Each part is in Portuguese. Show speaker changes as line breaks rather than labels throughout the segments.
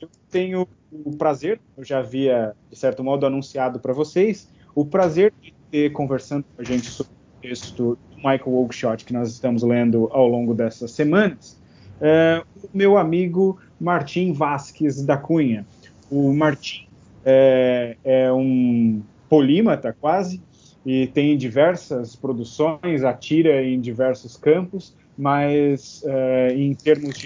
eu tenho o prazer, eu já havia, de certo modo, anunciado para vocês, o prazer de ter conversando com a gente sobre o texto do Michael Oakeshott que nós estamos lendo ao longo dessas semanas, é, o meu amigo Martim Vasques da Cunha. O Martim é, é um polímata quase, e tem diversas produções, atira em diversos campos, mas uh, em termos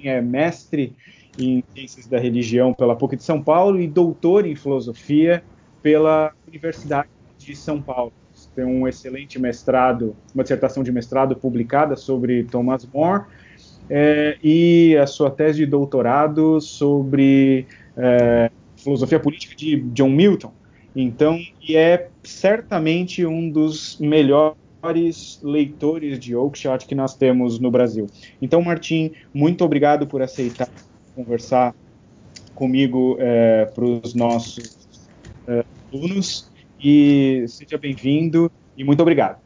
tinha mestre em ciências da religião pela PUC de São Paulo e doutor em filosofia pela Universidade de São Paulo. Tem um excelente mestrado, uma dissertação de mestrado publicada sobre Thomas More é, e a sua tese de doutorado sobre é, filosofia política de John Milton. Então, e é certamente um dos melhores leitores de Oakeshott que nós temos no Brasil. Então, Martim, muito obrigado por aceitar conversar comigo é, para os nossos é, alunos e seja bem-vindo e muito obrigado.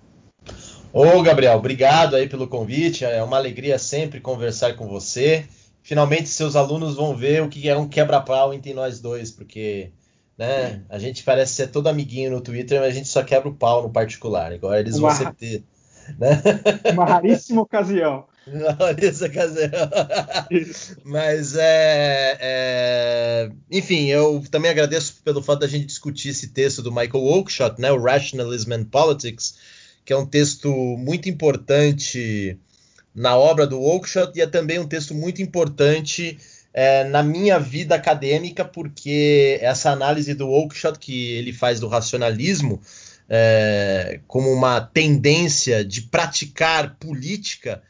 Ô, Gabriel, obrigado aí pelo convite. É uma alegria sempre conversar com você. Finalmente, seus alunos vão ver o que é um quebra-pau entre nós dois, porque né? A gente parece ser todo amiguinho no Twitter, mas a gente só quebra o pau no particular. Agora eles uma, vão ser ter.
Né? Uma raríssima ocasião.
Uma raríssima ocasião. mas é, é, Enfim, eu também agradeço pelo fato da gente discutir esse texto do Michael Oakeshott, né? O Rationalism and Politics, que é um texto muito importante na obra do Oakeshott e é também um texto muito importante é, na minha vida acadêmica, porque essa análise do Oakeshott que ele faz do racionalismo é, como uma tendência de praticar política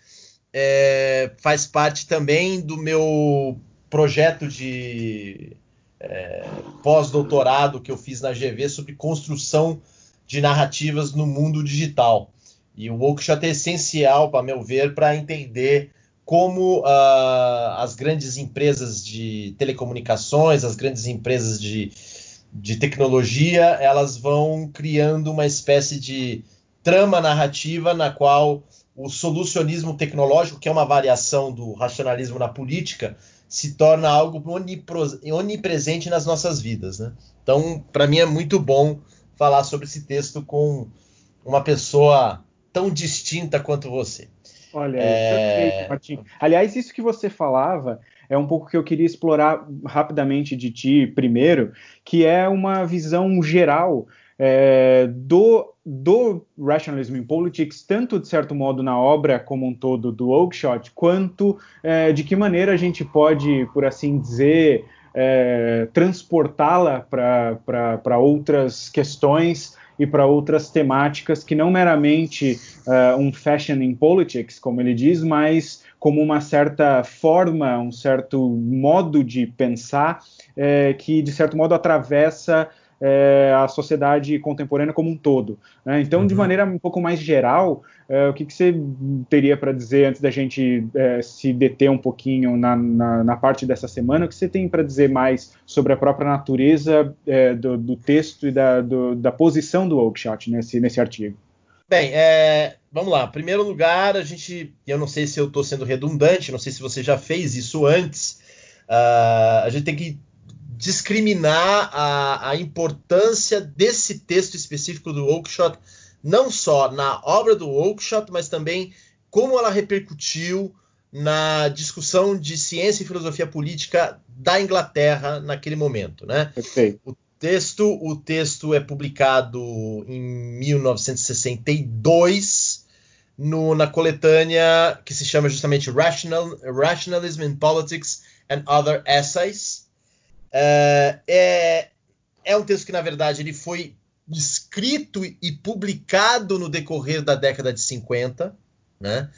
é, faz parte também do meu projeto de é, pós-doutorado que eu fiz na GV sobre construção de narrativas no mundo digital. E o Oakeshott é essencial, para meu ver, para entender como uh, as grandes empresas de telecomunicações, as grandes empresas de, de tecnologia, elas vão criando uma espécie de trama narrativa na qual o solucionismo tecnológico, que é uma variação do racionalismo na política, se torna algo onipresente nas nossas vidas. Né? Então, para mim é muito bom falar sobre esse texto com uma pessoa tão distinta quanto você.
Olha, é... perfeito. Aliás, isso que você falava é um pouco que eu queria explorar rapidamente de ti primeiro, que é uma visão geral é, do, do Rationalism in Politics, tanto de certo modo na obra como um todo do Oakeshott, quanto é, de que maneira a gente pode, por assim dizer, é, transportá-la para outras questões e para outras temáticas que não meramente uh, um fashion in politics, como ele diz, mas como uma certa forma, um certo modo de pensar é, que, de certo modo, atravessa é, a sociedade contemporânea como um todo. Né? Então, uhum. de maneira um pouco mais geral, é, o que, que, você teria para dizer antes da gente é, se deter um pouquinho na, na, na, parte dessa semana? O que você tem para dizer mais sobre a própria natureza é, do, do, texto e da, do, da posição do Oakeshott nesse, nesse artigo?
Bem, é, vamos lá. Em primeiro lugar, a gente. Eu não sei se eu estou sendo redundante, não sei se você já fez isso antes. Uh, a gente tem que discriminar a, a importância desse texto específico do Oakeshott, não só na obra do Oakeshott, mas também como ela repercutiu na discussão de ciência e filosofia política da Inglaterra naquele momento, né?
Perfeito.
O texto, o texto é publicado em 1962 no, na coletânea que se chama justamente Rational, Rationalism in Politics and Other Essays, é, é, é um texto que, na verdade, ele foi escrito e publicado no decorrer da década de 50, né?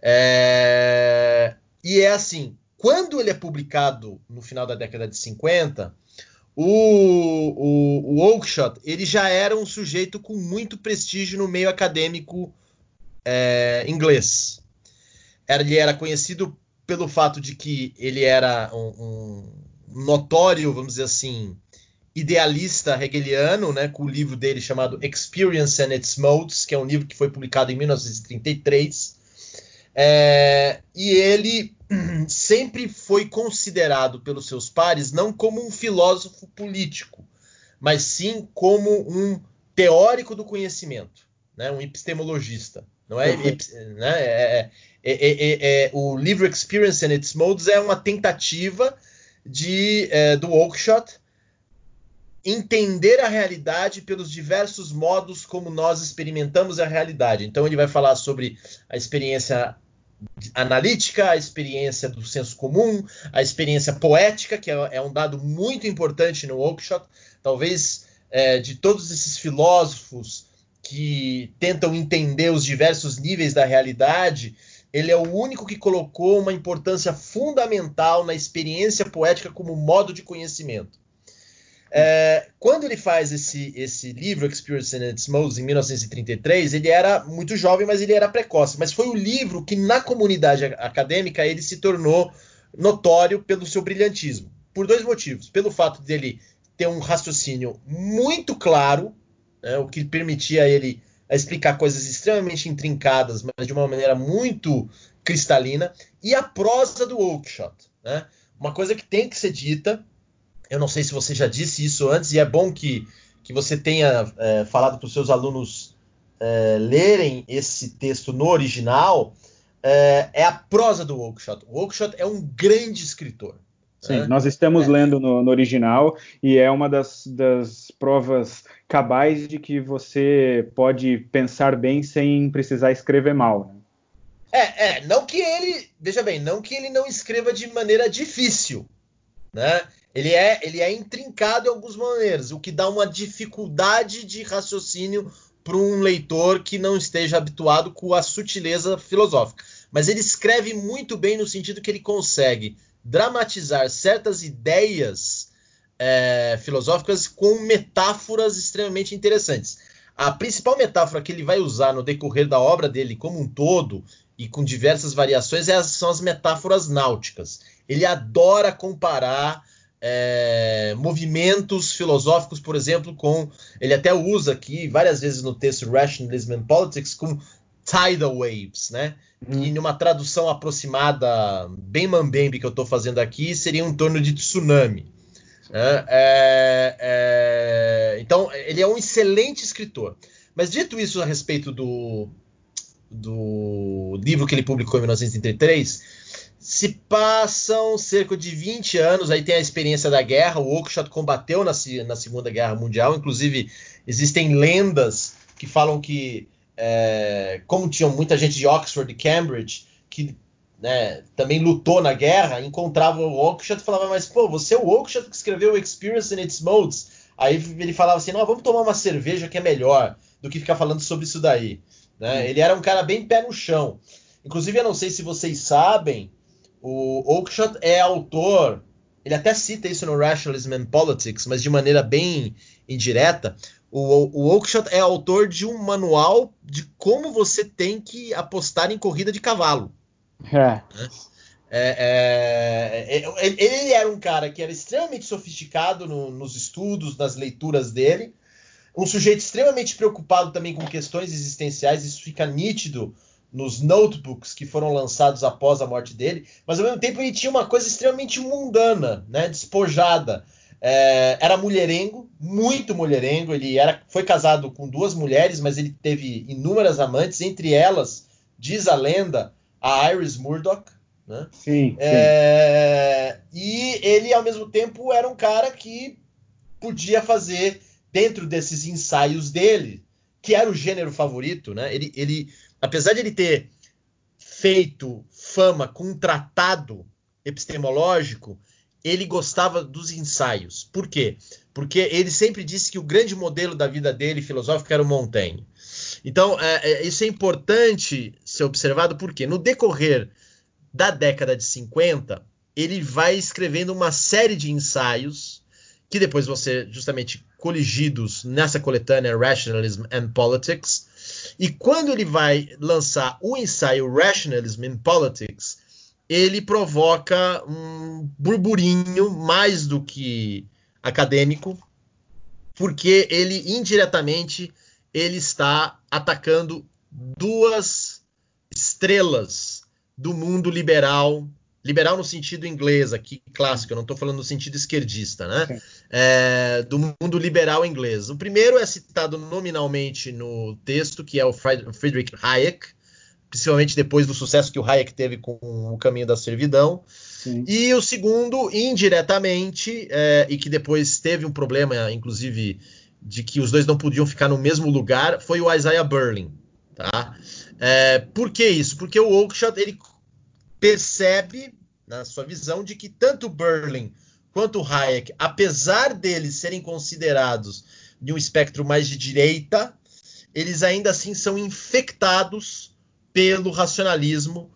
É, e é assim, quando ele é publicado no final da década de 50, o, o, o Oakeshott ele já era um sujeito com muito prestígio no meio acadêmico é, inglês. Ele era conhecido pelo fato de que ele era um, um notório, vamos dizer assim, idealista hegeliano, né, com o livro dele chamado Experience and Its Modes, que é um livro que foi publicado em 1933. É, e ele sempre foi considerado pelos seus pares não como um filósofo político, mas sim como um teórico do conhecimento, né? um epistemologista. Não é, uhum. né? É, é, o livro Experience and Its Modes é uma tentativa de, do Oakeshott entender a realidade pelos diversos modos como nós experimentamos a realidade. Então ele vai falar sobre a experiência analítica, a experiência do senso comum, a experiência poética, que é, é um dado muito importante no Oakeshott. Talvez é, de todos esses filósofos que tentam entender os diversos níveis da realidade, ele é o único que colocou uma importância fundamental na experiência poética como modo de conhecimento. É, quando ele faz esse, esse livro, Experience in Its Modes, em 1933, ele era muito jovem, mas ele era precoce. Mas foi o livro que, na comunidade acadêmica, ele se tornou notório pelo seu brilhantismo. Por dois motivos. Pelo fato dele ter um raciocínio muito claro, né, o que permitia ele explicar coisas extremamente intrincadas, mas de uma maneira muito cristalina, e a prosa do Oakeshott. Né? Uma coisa que tem que ser dita, eu não sei se você já disse isso antes, e é bom que, que você tenha é, falado para os seus alunos é, lerem esse texto no original, é, é, a prosa do Oakeshott. O Oakeshott é um grande escritor.
Sim, né? nós estamos é. lendo no, no, original e é uma das, das provas cabais de que você pode pensar bem sem precisar escrever mal. Né?
É, é, não que ele, veja bem, não que ele não escreva de maneira difícil, né? Ele é, ele é intrincado em algumas maneiras, o que dá uma dificuldade de raciocínio para um leitor que não esteja habituado com a sutileza filosófica. Mas ele escreve muito bem no sentido que ele consegue dramatizar certas ideias é, filosóficas com metáforas extremamente interessantes. A principal metáfora que ele vai usar no decorrer da obra dele como um todo e com diversas variações é, são as metáforas náuticas. Ele adora comparar é, movimentos filosóficos, por exemplo, com. Ele até usa aqui várias vezes no texto Rationalism and Politics com tidal waves, né? Uhum. E numa tradução aproximada, bem mambembe que eu estou fazendo aqui, seria um torno de tsunami. Né? É, é, então, ele é um excelente escritor. Mas dito isso a respeito do, do livro que ele publicou em 1933, se passam cerca de 20 anos, aí tem a experiência da guerra, o Oakeshott combateu na, na Segunda Guerra Mundial, inclusive existem lendas que falam que, é, como tinham muita gente de Oxford e Cambridge, que né, também lutou na guerra, encontrava o Oakeshott e falava, mas pô, você é o Oakeshott que escreveu Experience in Its Modes? Aí ele falava assim, não, vamos tomar uma cerveja que é melhor do que ficar falando sobre isso daí. Né? Hum. Ele era um cara bem pé no chão. Inclusive, eu não sei se vocês sabem, o Oakeshott é autor, ele até cita isso no Rationalism and Politics, mas de maneira bem indireta. O, o Oakeshott é autor de um manual de como você tem que apostar em corrida de cavalo. É. É, é, é, ele era um cara que era extremamente sofisticado no, nos estudos, nas leituras dele, um sujeito extremamente preocupado também com questões existenciais, isso fica nítido nos notebooks que foram lançados após a morte dele, mas ao mesmo tempo ele tinha uma coisa extremamente mundana, né, despojada. É, era mulherengo, muito mulherengo. Ele era, foi casado com duas mulheres, mas ele teve inúmeras amantes, entre elas, diz a lenda, a Iris Murdoch. Né? Sim, é, sim. E ele, ao mesmo tempo, era um cara que podia fazer, dentro desses ensaios dele, que era o gênero favorito, né? Ele, ele apesar de ele ter feito fama com um tratado epistemológico, ele gostava dos ensaios. Por quê? Porque ele sempre disse que o grande modelo da vida dele filosófico era o Montaigne. Então, é, é, isso é importante ser observado porque no decorrer da década de 50, ele vai escrevendo uma série de ensaios que depois vão ser justamente coligidos nessa coletânea Rationalism and Politics, e quando ele vai lançar o ensaio Rationalism in Politics, ele provoca um burburinho mais do que acadêmico, porque ele indiretamente ele está atacando duas estrelas do mundo liberal liberal no sentido inglês aqui, clássico, eu não estou falando no sentido esquerdista, né? É, do mundo liberal inglês. O primeiro é citado nominalmente no texto, que é o Friedrich Hayek, principalmente depois do sucesso que o Hayek teve com o Caminho da Servidão. Sim. E o segundo, indiretamente, é, e que depois teve um problema, inclusive, de que os dois não podiam ficar no mesmo lugar, foi o Isaiah Berlin. Tá? É, por que isso? Porque o Oakeshott ele percebe, na sua visão, de que tanto Berlin quanto Hayek, apesar deles serem considerados de um espectro mais de direita, eles ainda assim são infectados pelo racionalismo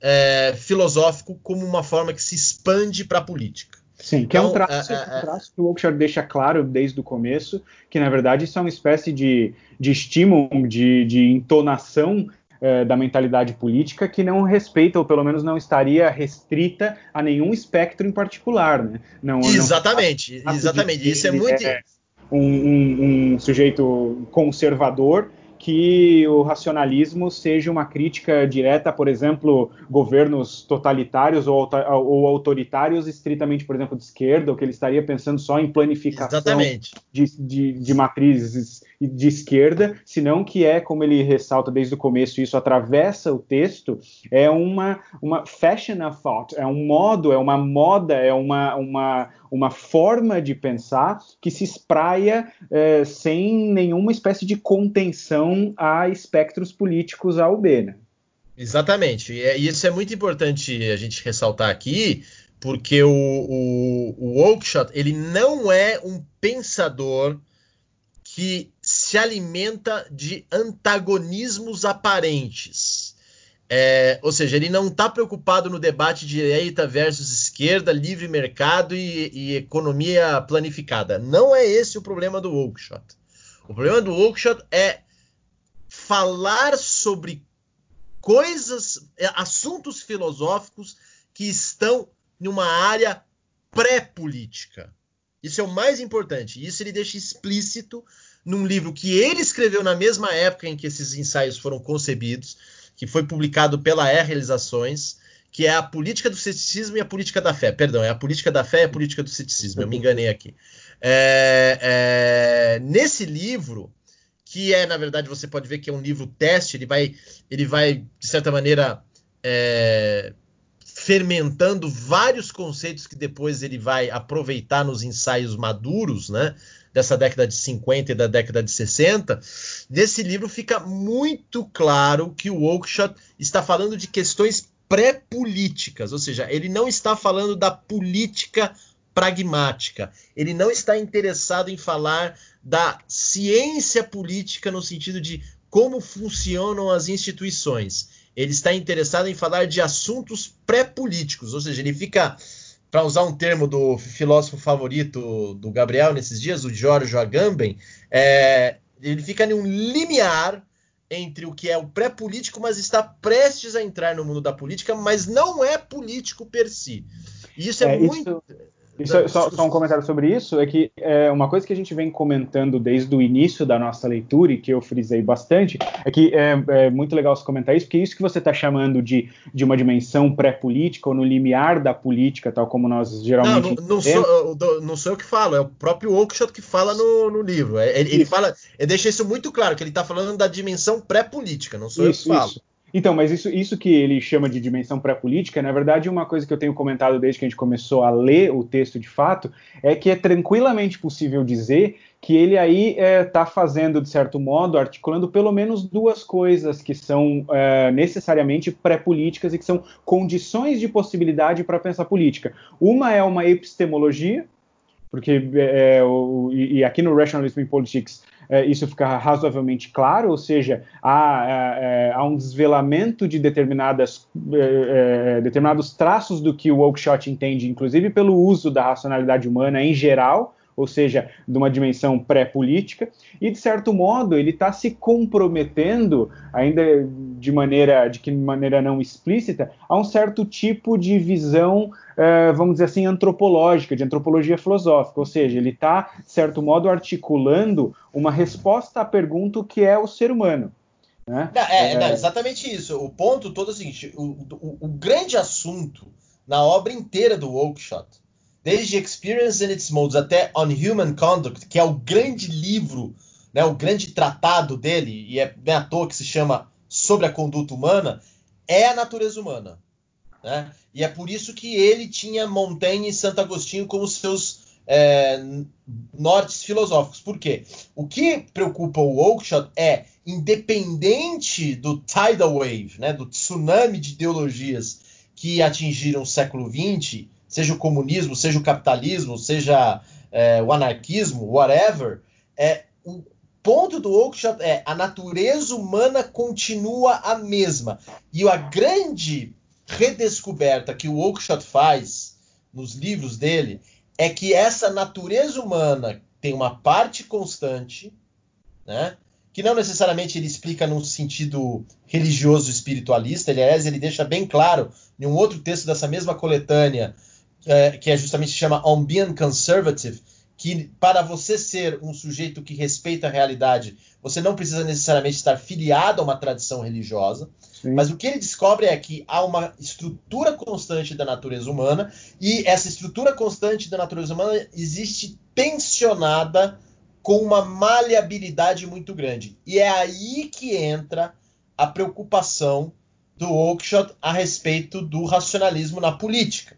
é, filosófico como uma forma que se expande para a política.
Sim, que então, é um então, traço, é, é, um traço que o Oakeshott deixa claro desde o começo, que na verdade isso é uma espécie de, de estímulo, de, de entonação é, da mentalidade política que não respeita, ou pelo menos não estaria restrita a nenhum espectro em particular. Né? Não,
exatamente, não exatamente. Isso é muito. É
um, um, um sujeito conservador que o racionalismo seja uma crítica direta, por exemplo, governos totalitários ou, ou, autoritários, estritamente, por exemplo, de esquerda, ou que ele estaria pensando só em planificação de, de, de, matrizes de esquerda, senão que é, como ele ressalta desde o começo, isso atravessa o texto, é uma, uma fashion of thought, é um modo, é uma moda, é uma, uma, uma forma de pensar que se espraia é, sem nenhuma espécie de contenção a espectros políticos A B, né?
Exatamente, e isso é muito importante a gente ressaltar aqui, porque o, o, o Oakeshott, ele não é um pensador que se alimenta de antagonismos aparentes. É, ou seja, ele não está preocupado no debate direita versus esquerda, livre mercado e, e, economia planificada. Não é esse o problema do Oakeshott. O problema do Oakeshott é falar sobre coisas, é, assuntos filosóficos que estão numa área pré-política. Isso é o mais importante. Isso ele deixa explícito num livro que ele escreveu na mesma época em que esses ensaios foram concebidos, que foi publicado pela R Realizações, que é a política do ceticismo e a política da fé. Perdão, é a política da fé e a política do ceticismo. Eu me enganei aqui. É, é, nesse livro, que é, na verdade, você pode ver que é um livro teste, ele vai, ele vai de certa maneira, é, fermentando vários conceitos que depois ele vai aproveitar nos ensaios maduros, né? dessa década de 50 e da década de 60, nesse livro fica muito claro que o Oakeshott está falando de questões pré-políticas, ou seja, ele não está falando da política pragmática, ele não está interessado em falar da ciência política no sentido de como funcionam as instituições. Ele está interessado em falar de assuntos pré-políticos, ou seja, ele fica para usar um termo do filósofo favorito do Gabriel nesses dias, o Giorgio Agamben, é, ele fica em um limiar entre o que é o pré-político, mas está prestes a entrar no mundo da política, mas não é político per si. E isso é, é muito. Isso
isso, é só, só, um comentário sobre isso é que é, uma coisa que a gente vem comentando desde o início da nossa leitura e que eu frisei bastante é que é, é muito legal você comentar isso, porque isso que você está chamando de, de uma dimensão pré-política ou no limiar da política, tal como nós geralmente.
Não, não, não, sou, não sou eu que falo, é o próprio Oakeshott que fala no, no livro. É, ele, ele, fala, ele deixa isso muito claro, que ele está falando da dimensão pré-política, não sou isso, eu que falo. Isso.
Então, mas isso, isso que ele chama de dimensão pré-política, na verdade, uma coisa que eu tenho comentado desde que a gente começou a ler o texto de fato, é que é tranquilamente possível dizer que ele aí está é, tá fazendo, de certo modo, articulando pelo menos duas coisas que são é, necessariamente pré-políticas e que são condições de possibilidade para pensar política. Uma é uma epistemologia, porque é, é o, e, aqui no Rationalism in Politics é, isso fica razoavelmente claro, ou seja, há, é, é há um desvelamento de determinadas, é, determinados traços do que o Oakeshott entende, inclusive pelo uso da racionalidade humana em geral, ou seja, de uma dimensão pré-política, e de certo modo ele está se comprometendo, ainda de maneira, de que maneira não explícita, a um certo tipo de visão, eh, vamos dizer assim, antropológica, de antropologia filosófica, ou seja, ele está, de certo modo, articulando uma resposta à pergunta que é o ser humano. Né?
Não, é, é... Não, exatamente isso. O ponto todo é o seguinte: o, o, o grande assunto na obra inteira do Oakeshott. Desde Experience and Its Modes até On Human Conduct, que é o grande livro, né, o grande tratado dele, e é bem à toa que se chama Sobre a Conduta Humana, é a natureza humana. Né? E é por isso que ele tinha Montaigne e Santo Agostinho como seus é, nortes filosóficos. Por quê? O que preocupa o Oakeshott é, independente do tidal wave, né, do tsunami de ideologias que atingiram o século XX, seja o comunismo, seja o capitalismo, seja é, o anarquismo, whatever, é, o ponto do Oakeshott é a natureza humana continua a mesma. E a grande redescoberta que o Oakeshott faz nos livros dele é que essa natureza humana tem uma parte constante, né? Que não necessariamente ele explica num sentido religioso espiritualista, aliás, ele deixa bem claro em um outro texto dessa mesma coletânea, é, que é justamente se chama On Being Conservative, que para você ser um sujeito que respeita a realidade, você não precisa necessariamente estar filiado a uma tradição religiosa. Sim. Mas o que ele descobre é que há uma estrutura constante da natureza humana e essa estrutura constante da natureza humana existe tensionada com uma maleabilidade muito grande. E é aí que entra a preocupação do Oakeshott a respeito do racionalismo na política.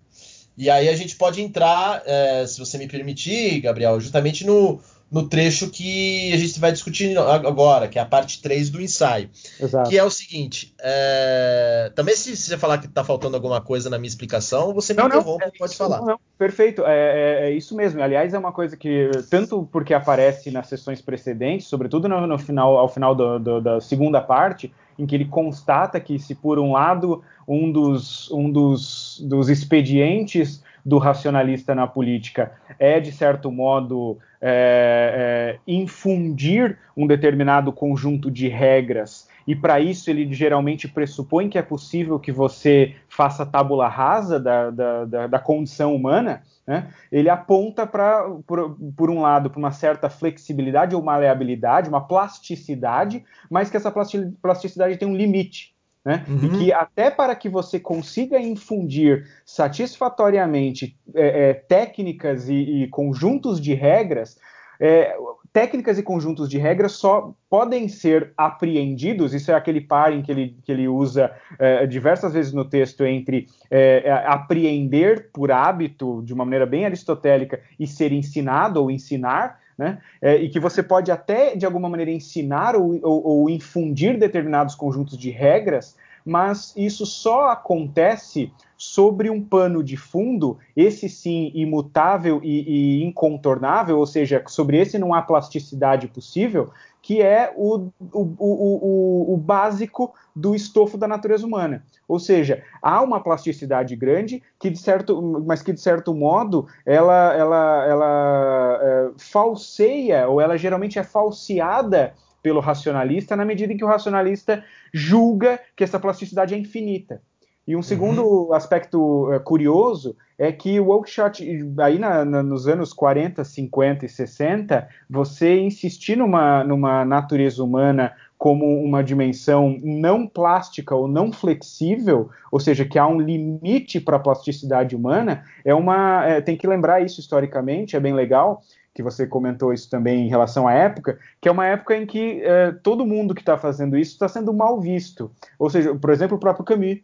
E aí a gente pode entrar, é, se você me permitir, Gabriel, justamente no, no trecho que a gente vai discutir agora, que é a parte 3 do ensaio. Exato. Que é o seguinte: é... também se você falar que está faltando alguma coisa na minha explicação, você me não, interrompe, não, é, pode falar. Não,
perfeito, é, é, é, isso mesmo. Aliás, é uma coisa que, tanto porque aparece nas sessões precedentes, sobretudo no, no final, ao final do, do, da segunda parte, em que ele constata que se por um lado um dos, um dos, dos expedientes do racionalista na política é, de certo modo, é, é, infundir um determinado conjunto de regras, e para isso ele geralmente pressupõe que é possível que você faça tábula rasa da, da, da, da condição humana, né? ele aponta para, por, por, um lado, para uma certa flexibilidade ou maleabilidade, uma plasticidade, mas que essa plasticidade tem um limite. Né? Uhum. E que até para que você consiga infundir satisfatoriamente é, é, técnicas e, e, conjuntos de regras, é, técnicas e conjuntos de regras só podem ser apreendidos, isso é aquele par em que ele, que ele usa é, diversas vezes no texto entre é, é, apreender por hábito, de uma maneira bem aristotélica, e ser ensinado ou ensinar, né? É, e que você pode até, de alguma maneira, ensinar ou, ou, ou, infundir determinados conjuntos de regras, mas isso só acontece sobre um pano de fundo, esse sim imutável e, e incontornável, ou seja, sobre esse não há plasticidade possível, que é o, o, o, o, básico do estofo da natureza humana. Ou seja, há uma plasticidade grande, que de certo, mas que de certo modo ela, ela, ela é, falseia, ou ela geralmente é falseada pelo racionalista, na medida em que o racionalista julga que essa plasticidade é infinita. E um segundo uhum. aspecto uh, curioso é que o Oakeshott, aí na, na, nos anos 40, 50 e 60, você insistir numa, numa natureza humana como uma dimensão não plástica ou não flexível, ou seja, que há um limite para a plasticidade humana, é uma, é, tem que lembrar isso historicamente, é bem legal, que você comentou isso também em relação à época, que é uma época em que é, todo mundo que está fazendo isso está sendo mal visto. Ou seja, por exemplo, o próprio Camus,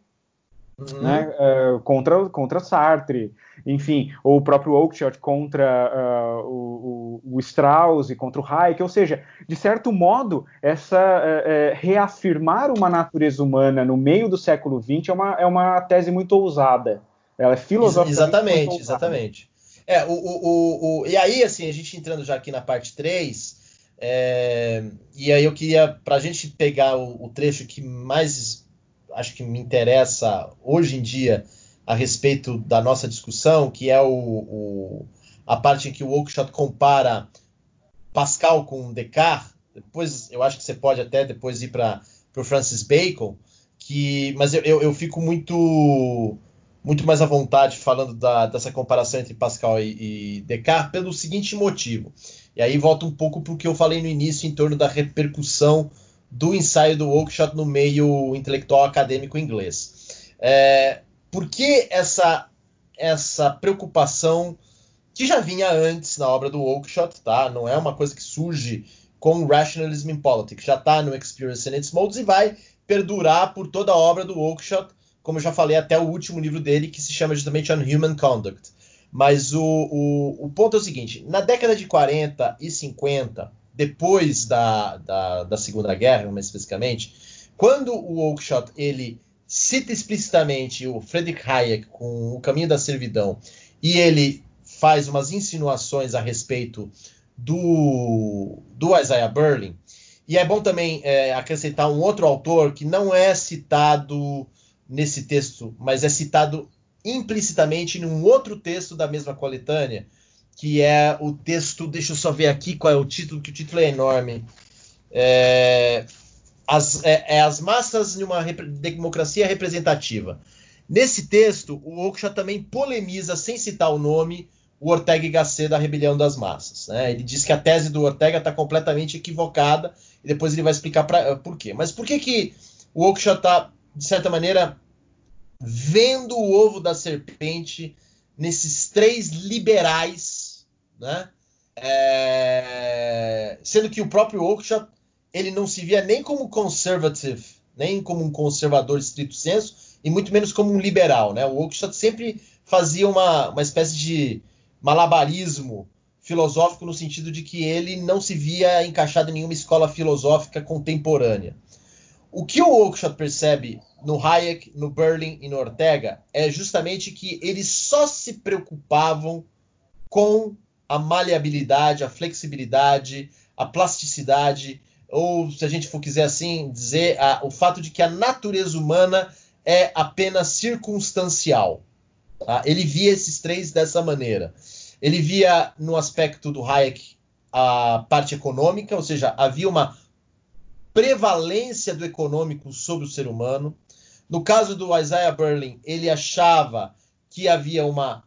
uhum. né, uh, contra, contra Sartre, enfim, ou o próprio Oakeshott contra uh, o, o, Strauss e contra o Hayek, ou seja, de certo modo, essa uh, reafirmar uma natureza humana no meio do século XX é uma, é uma tese muito ousada. Ela é filosoficamente
Exatamente, exatamente. É, o, o, o, e aí, assim, a gente entrando já aqui na parte 3, é, e aí eu queria, para a gente pegar o, o, trecho que mais acho que me interessa hoje em dia a respeito da nossa discussão, que é o, a parte em que o Oakeshott compara Pascal com Descartes. Depois eu acho que você pode até depois ir para o Francis Bacon, que, mas eu, eu, eu, fico muito muito mais à vontade falando da, dessa comparação entre Pascal e, e Descartes pelo seguinte motivo. E aí volta um pouco para o que eu falei no início em torno da repercussão do ensaio do Oakeshott no meio intelectual acadêmico inglês. É, por que essa essa preocupação que já vinha antes na obra do Oakeshott, tá? Não é uma coisa que surge com Rationalism in Politics, já está no Experience in its Modes e vai perdurar por toda a obra do Oakeshott, como eu já falei, até o último livro dele, que se chama justamente On Human Conduct. Mas o, o, o ponto é o seguinte: na década de 40 e 50, depois da, da, da Segunda Guerra, mais especificamente, quando o Oakeshott ele cita explicitamente o Friedrich Hayek com o caminho da servidão e ele faz umas insinuações a respeito do, do Isaiah Berlin. E é bom também é, acrescentar um outro autor que não é citado nesse texto, mas é citado implicitamente em um outro texto da mesma coletânea, que é o texto. Deixa eu só ver aqui qual é o título, que o título é enorme. É, as, é, é as massas de uma rep democracia representativa. Nesse texto, o Oakeshott também polemiza, sem citar o nome, o Ortega y Gasset da rebelião das massas. Né? Ele diz que a tese do Ortega está completamente equivocada e depois ele vai explicar pra, por quê. Mas por que, que o Oakeshott está, de certa maneira, vendo o ovo da serpente nesses três liberais, né? É... sendo que o próprio Oakeshott ele não se via nem como conservative, nem como um conservador estrito senso, e muito menos como um liberal. Né? O Oakeshott sempre fazia uma, uma espécie de malabarismo filosófico no sentido de que ele não se via encaixado em nenhuma escola filosófica contemporânea. O que o Oakeshott percebe no Hayek, no Berlin e no Ortega é justamente que eles só se preocupavam com a maleabilidade, a flexibilidade, a plasticidade, ou se a gente for quiser assim dizer, a, o fato de que a natureza humana é apenas circunstancial. Tá? Ele via esses três dessa maneira. Ele via no aspecto do Hayek a parte econômica, ou seja, havia uma prevalência do econômico sobre o ser humano. No caso do Isaiah Berlin, ele achava que havia uma,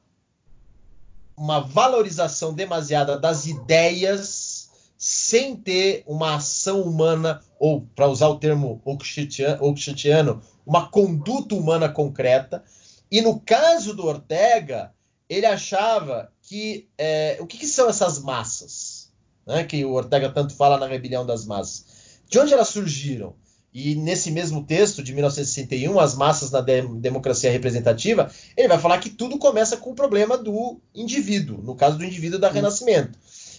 uma valorização demasiada das ideias sem ter uma ação humana, ou, para usar o termo Oakshottiano, uma conduta humana concreta. E no caso do Ortega, ele achava que. É, o que, que, são essas massas? Né, que o Ortega tanto fala na Rebelião das Massas. De onde elas surgiram? E nesse mesmo texto de 1961, As Massas na Democracia Representativa, ele vai falar que tudo começa com o problema do indivíduo, no caso do indivíduo da Renascimento.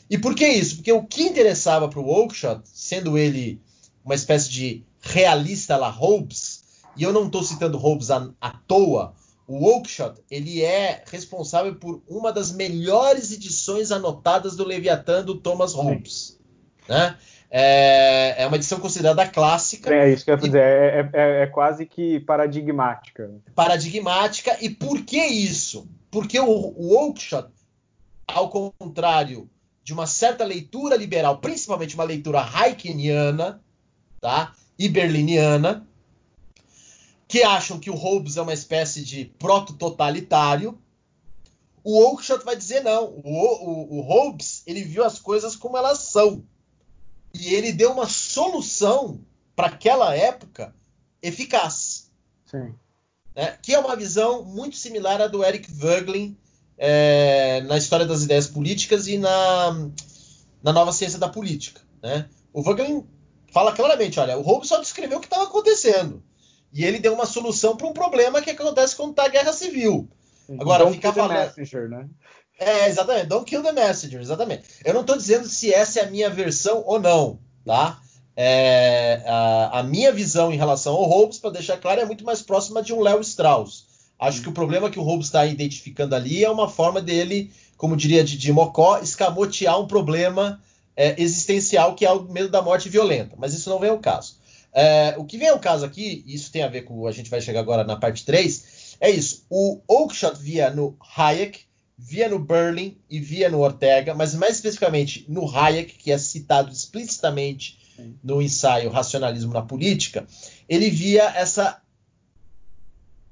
E por que isso? Porque o que interessava para o Oakeshott, sendo ele uma espécie de realista lá Hobbes, e eu não estou citando Hobbes à, à toa, o Oakeshott, ele é responsável por uma das melhores edições anotadas do Leviatã do Thomas Hobbes. Né? É, é, uma edição considerada clássica.
É isso que eu ia dizer, é, é, é, quase que paradigmática.
Paradigmática, e por que isso? Porque o, o Oakeshott, ao contrário de uma certa leitura liberal, principalmente uma leitura Hayekiniana tá? e berliniana, que acham que o Hobbes é uma espécie de proto-totalitário, o Oakeshott vai dizer não. O, o, o, Hobbes ele viu as coisas como elas são e ele deu uma solução para aquela época eficaz.
Sim.
Né? Que é uma visão muito similar à do Eric Voegelin é, na história das ideias políticas e na, na nova ciência da política. Né? O Voegelin fala claramente, olha, o Hobbes só descreveu o que estava acontecendo. E ele deu uma solução para um problema que acontece quando está a guerra civil.
Agora, Don't ficar falando. Messenger, né?
É, exatamente. Don't kill the messenger, exatamente. Eu não estou dizendo se essa é a minha versão ou não, tá? É, a, a, minha visão em relação ao Hobbes, para deixar claro, é muito mais próxima de um Léo Strauss. Acho que o problema que o Hobbes está identificando ali é uma forma dele, como diria Didi Mocó, escamotear um problema é, existencial que é o medo da morte violenta. Mas isso não vem ao caso. É, o que vem ao caso aqui, e isso tem a ver com. A gente vai chegar agora na parte 3, é isso. O Oakeshott via no Hayek, via no Berlin e via no Ortega, mas mais especificamente no Hayek, que é citado explicitamente no ensaio Racionalismo na Política, ele via essa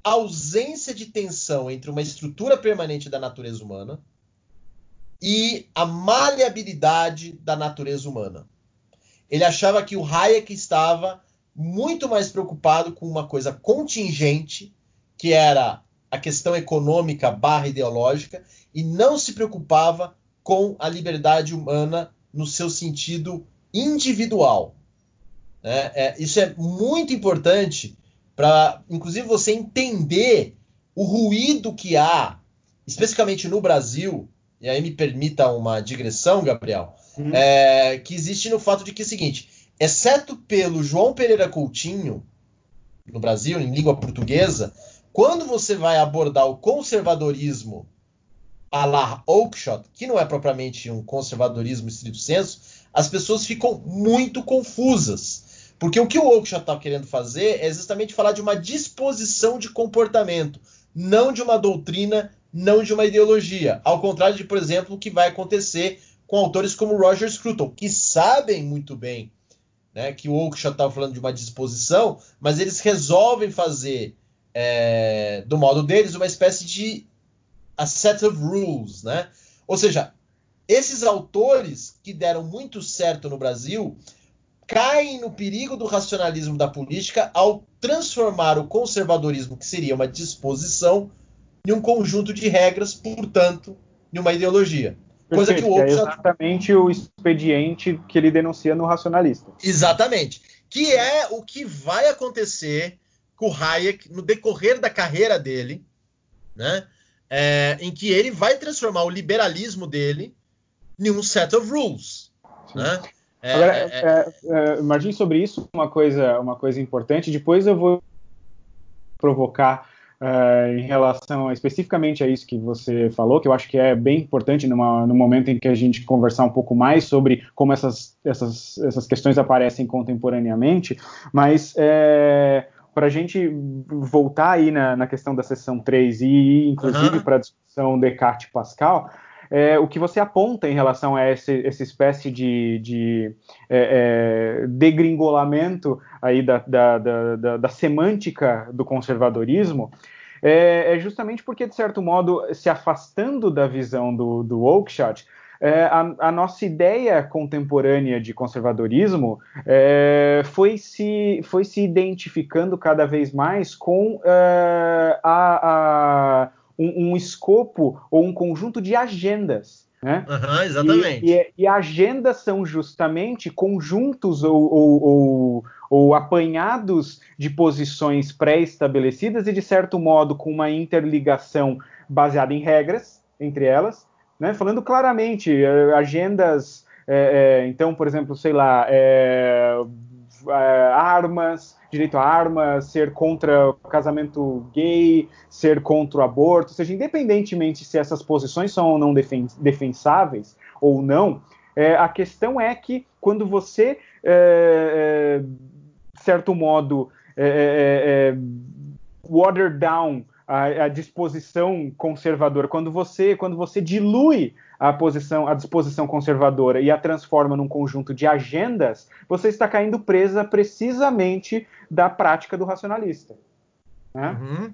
ausência de tensão entre uma estrutura permanente da natureza humana e a maleabilidade da natureza humana. Ele achava que o Hayek estava muito mais preocupado com uma coisa contingente, que era a questão econômica barra ideológica e não se preocupava com a liberdade humana no seu sentido individual. É, é, isso é muito importante para, inclusive, você entender o ruído que há, especificamente no Brasil, e aí me permita uma digressão, Gabriel, uhum. é, que existe no fato de que é o seguinte, exceto pelo João Pereira Coutinho, no Brasil, em língua portuguesa, quando você vai abordar o conservadorismo a la Oakeshott, que não é propriamente um conservadorismo estrito senso, as pessoas ficam muito confusas. Porque o que o Oakeshott está querendo fazer é justamente falar de uma disposição de comportamento, não de uma doutrina, não de uma ideologia. Ao contrário de, por exemplo, o que vai acontecer com autores como Roger Scruton, que sabem muito bem né, que o Oakeshott estava falando de uma disposição, mas eles resolvem fazer é, do modo deles uma espécie de a set of rules, né? Ou seja, esses autores que deram muito certo no Brasil caem no perigo do racionalismo da política ao transformar o conservadorismo, que seria uma disposição, em um conjunto de regras, portanto, em uma ideologia.
Coisa que o Oakeshott... É exatamente o expediente que ele denuncia no racionalista.
Exatamente. Que é o que vai acontecer com o Hayek no decorrer da carreira dele, né? É, em que ele vai transformar o liberalismo dele em um set of rules. Né?
É, Agora, é, é, é, imagine sobre isso uma coisa, uma coisa importante. Depois eu vou provocar uh, em relação especificamente a isso que você falou, que eu acho que é bem importante numa, no momento em que a gente conversar um pouco mais sobre como essas, essas, essas questões aparecem contemporaneamente, mas é, para a gente voltar aí na, na, questão da seção 3 e inclusive, uhum. para a discussão Descartes-Pascal, é, o que você aponta em relação a esse, essa espécie de, de é, é, degringolamento aí da, da, da, da, semântica do conservadorismo é, é, justamente porque, de certo modo, se afastando da visão do, do Oakeshott, é, a, a, nossa ideia contemporânea de conservadorismo é, foi, se, foi se identificando cada vez mais com é, a, a um, um, escopo ou um conjunto de agendas. Né?
Uhum, exatamente.
E, e, e, agendas são justamente conjuntos ou, ou, ou, ou apanhados de posições pré-estabelecidas e, de certo modo, com uma interligação baseada em regras entre elas, né? Falando claramente, eh, agendas, é, é, então, por exemplo, sei lá, é, armas, direito a armas, ser contra o casamento gay, ser contra o aborto, ou seja, independentemente se essas posições são ou não defen defensáveis ou não, a questão é que quando você, de certo modo, water down a, a, disposição conservadora, quando você, quando você dilui a posição, a disposição conservadora e a transforma num conjunto de agendas, você está caindo presa precisamente da prática do racionalista. Né? Uhum.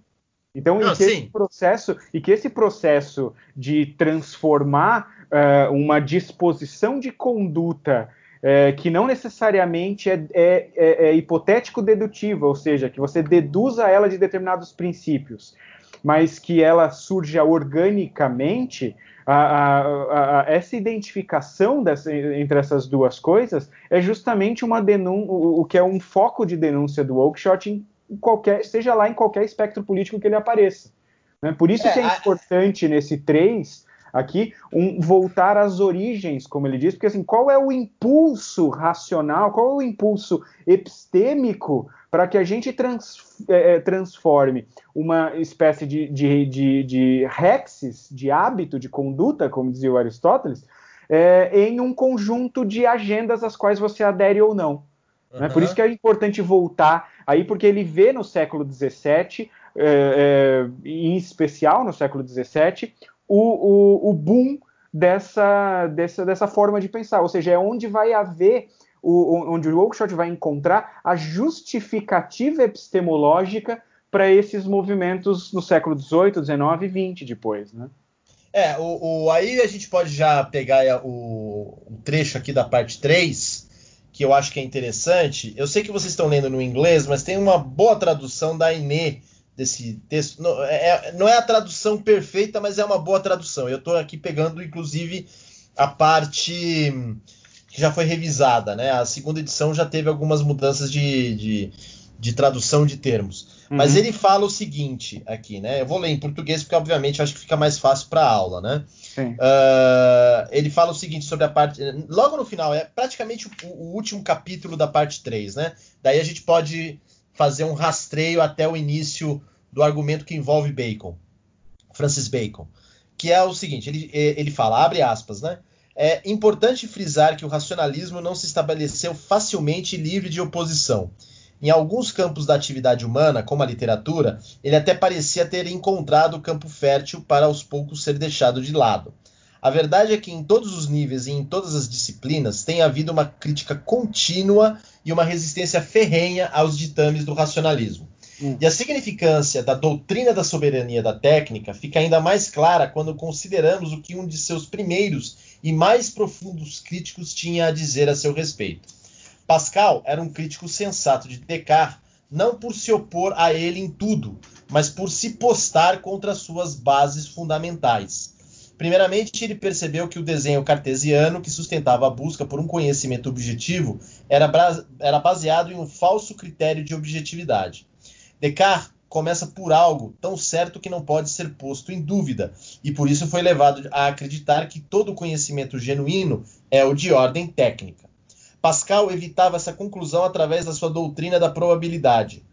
Então, Não, e, que esse processo, e que esse processo de transformar uh, uma disposição de conduta é, que não necessariamente é, é, é, é hipotético-dedutiva, ou seja, que você deduza ela de determinados princípios, mas que ela surja organicamente, a, a, a, essa identificação dessa, entre essas duas coisas é justamente uma denúncia, o, o, que é um foco de denúncia do Oakeshott em qualquer, seja lá em qualquer espectro político que ele apareça. Né? Por isso é, que é importante nesse 3 aqui um voltar às origens, como ele diz, porque assim, qual é o impulso racional, qual é o impulso epistêmico para que a gente trans, é, é, transforme uma espécie de, de, de, de rexis, de hábito, de conduta, como dizia o Aristóteles, é, em um conjunto de agendas às quais você adere ou não. Uhum. Né? Por isso que é importante voltar aí, porque ele vê no século XVII, é, é, em especial no século XVII, o, o, o boom dessa, dessa, dessa forma de pensar, ou seja, é onde vai haver o, onde o Oakeshott vai encontrar a justificativa epistemológica para esses movimentos no século XVIII, XIX e XX depois, né?
É, o, o, aí a gente pode já pegar o, o, trecho aqui da parte 3, que eu acho que é interessante. Eu sei que vocês estão lendo no inglês, mas tem uma boa tradução da Inê desse texto. Não é, não é a tradução perfeita, mas é uma boa tradução. Eu estou aqui pegando, inclusive, a parte que já foi revisada, né? A segunda edição já teve algumas mudanças de, de, de tradução de termos. Uhum. Mas ele fala o seguinte aqui, né? Eu vou ler em português porque, obviamente, acho que fica mais fácil para a aula, né? Uh, ele fala o seguinte sobre a parte. Logo no final, é praticamente o, o, último capítulo da parte 3, né? Daí a gente pode fazer um rastreio até o início do argumento que envolve Bacon, Francis Bacon, que é o seguinte: ele, ele fala, abre aspas, né? É importante frisar que o racionalismo não se estabeleceu facilmente livre de oposição. Em alguns campos da atividade humana, como a literatura, ele até parecia ter encontrado campo fértil para aos poucos ser deixado de lado. A verdade é que em todos os níveis e em todas as disciplinas tem havido uma crítica contínua e uma resistência ferrenha aos ditames do racionalismo. Hum. E a significância da doutrina da soberania da técnica fica ainda mais clara quando consideramos o que um de seus primeiros e mais profundos críticos tinha a dizer a seu respeito. Pascal era um crítico sensato de Descartes, não por se opor a ele em tudo, mas por se postar contra suas bases fundamentais. Primeiramente, ele percebeu que o desenho cartesiano, que sustentava a busca por um conhecimento objetivo, era, era baseado em um falso critério de objetividade. Descartes começa por algo tão certo que não pode ser posto em dúvida, e por isso foi levado a acreditar que todo conhecimento genuíno é o de ordem técnica. Pascal evitava essa conclusão através da sua doutrina da probabilidade.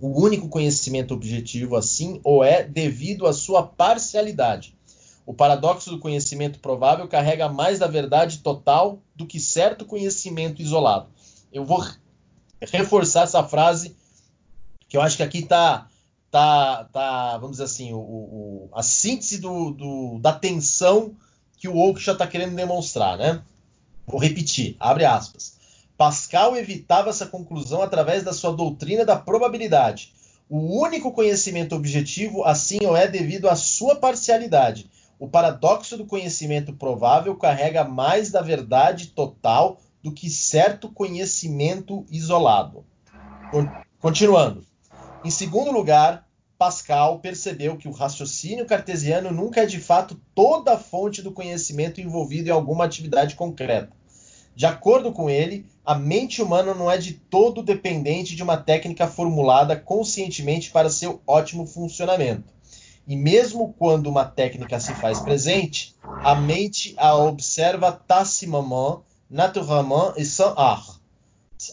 O único conhecimento objetivo, assim, o é devido à sua parcialidade. O paradoxo do conhecimento provável carrega mais da verdade total do que certo conhecimento isolado. Eu vou reforçar essa frase, que eu acho que aqui está tá, tá, vamos dizer assim, o, o, a síntese do, do, da tensão que o Oakeshott está querendo demonstrar, né? Vou repetir, abre aspas. Pascal evitava essa conclusão através da sua doutrina da probabilidade. O único conhecimento objetivo, assim o é devido à sua parcialidade. O paradoxo do conhecimento provável carrega mais da verdade total do que certo conhecimento isolado. Continuando. Em segundo lugar, Pascal percebeu que o raciocínio cartesiano nunca é de fato toda a fonte do conhecimento envolvido em alguma atividade concreta. De acordo com ele, a mente humana não é de todo dependente de uma técnica formulada conscientemente para seu ótimo funcionamento. E mesmo quando uma técnica se faz presente, a mente a observa tacimament, naturellement et sans art.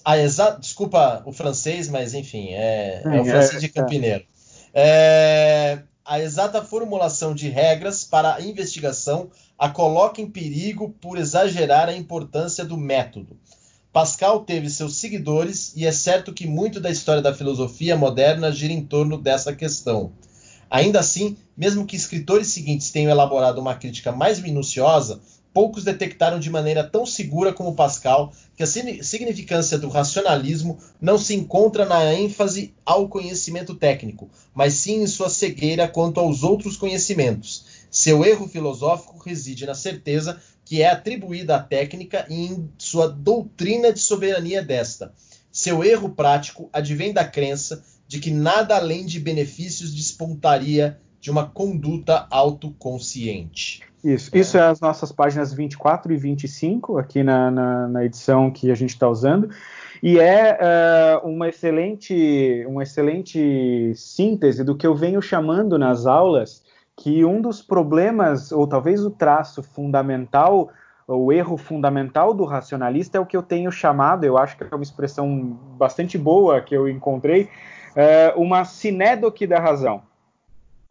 A exa... Desculpa o francês, mas enfim, é, é o francês de é, é. Campineiro. É, a exata formulação de regras para a investigação a coloca em perigo por exagerar a importância do método. Pascal teve seus seguidores e é certo que muito da história da filosofia moderna gira em torno dessa questão. Ainda assim, mesmo que escritores seguintes tenham elaborado uma crítica mais minuciosa, poucos detectaram de maneira tão segura como Pascal que a significância do racionalismo não se encontra na ênfase ao conhecimento técnico, mas sim em sua cegueira quanto aos outros conhecimentos. Seu erro filosófico reside na certeza que é atribuída à técnica e em sua doutrina de soberania desta. Seu erro prático advém da crença de que nada além de benefícios despontaria de uma conduta autoconsciente.
Isso, é. isso é as nossas páginas 24 e 25, aqui na, na, na edição que a gente está usando, e é uh, uma, excelente, uma excelente síntese do que eu venho chamando nas aulas, que um dos problemas, ou talvez o traço fundamental, o erro fundamental do racionalista é o que eu tenho chamado, eu acho que é uma expressão bastante boa que eu encontrei, é uma sinédoque da razão.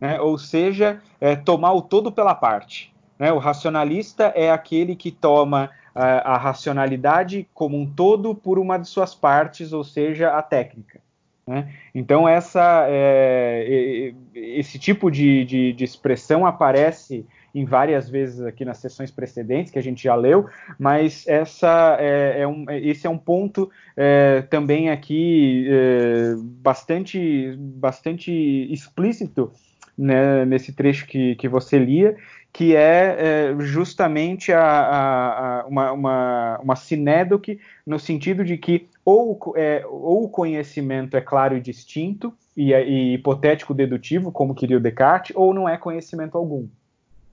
Né? Ou seja, é tomar o todo pela parte. Né? O racionalista é aquele que toma a, a, racionalidade como um todo por uma de suas partes, ou seja, a técnica. Né? Então, essa, é, esse tipo de, de, de, expressão aparece em várias vezes aqui nas sessões precedentes que a gente já leu, mas essa é, é um, esse é um ponto é, também aqui é, bastante, bastante explícito né, nesse trecho que, que você lia, que é, é justamente a, a, a uma, uma, uma sinédoque no sentido de que ou, é, ou o conhecimento é claro e distinto, e, e hipotético dedutivo, como queria o Descartes, ou não é conhecimento algum.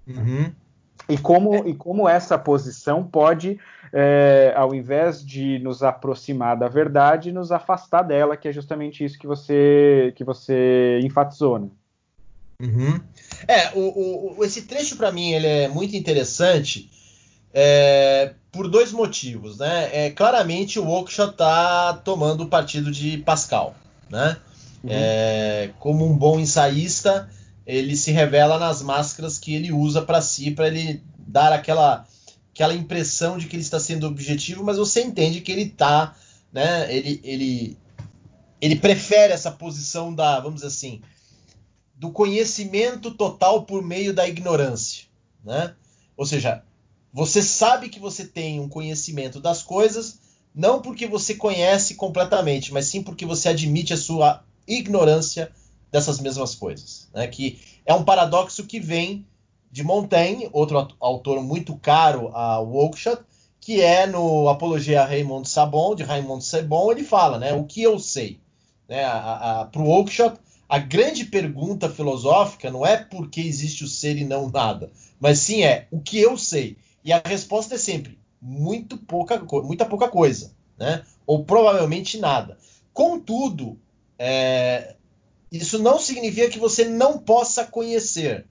Uhum.
E como, é. e como essa posição pode, é, ao invés de nos aproximar da verdade, nos afastar dela, que é justamente isso que você, que você enfatizou, né?
Uhum. É, o, o, esse trecho para mim ele é muito interessante é, por dois motivos, né? É, claramente o Oakeshott está tomando o partido de Pascal, né? Uhum. É, como um bom ensaísta, ele se revela nas máscaras que ele usa para si, para ele dar aquela, aquela impressão de que ele está sendo objetivo, mas você entende que ele está, né? Ele, ele, ele prefere essa posição da, vamos dizer assim, do conhecimento total por meio da ignorância, né? Ou seja, você sabe que você tem um conhecimento das coisas, não porque você conhece completamente, mas sim porque você admite a sua ignorância dessas mesmas coisas. Né? Que é um paradoxo que vem de Montaigne, outro autor muito caro a Oakeshott, que é no Apologia a Raymond Sabon, de Raymond Sabon, ele fala, né, o que eu sei. Né, Para o Oakeshott, a grande pergunta filosófica não é por que existe o ser e não nada, mas sim é o que eu sei. E a resposta é sempre muito pouca, muita pouca coisa, né? ou provavelmente nada. Contudo, é, isso não significa que você não possa conhecer.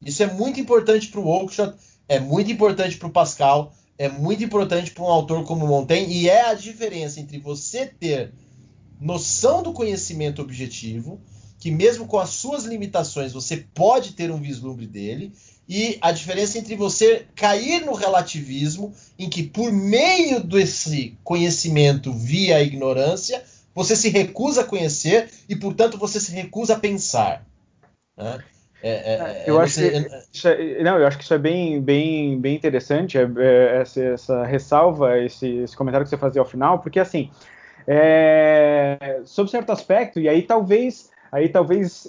Isso é muito importante para o Oakeshott, é muito importante para o Pascal, é muito importante para um autor como Montaigne, e é a diferença entre você ter noção do conhecimento objetivo, que mesmo com as suas limitações você pode ter um vislumbre dele, e a diferença entre você cair no relativismo, em que por meio desse conhecimento via ignorância, você se recusa a conhecer e, portanto, você se recusa a pensar. Né?
É, é, é eu, acho que, isso é, não, eu acho que isso é bem, bem, bem interessante, essa, essa, ressalva, esse, esse, comentário que você fazia ao final, porque assim, sob certo aspecto, e aí talvez, aí talvez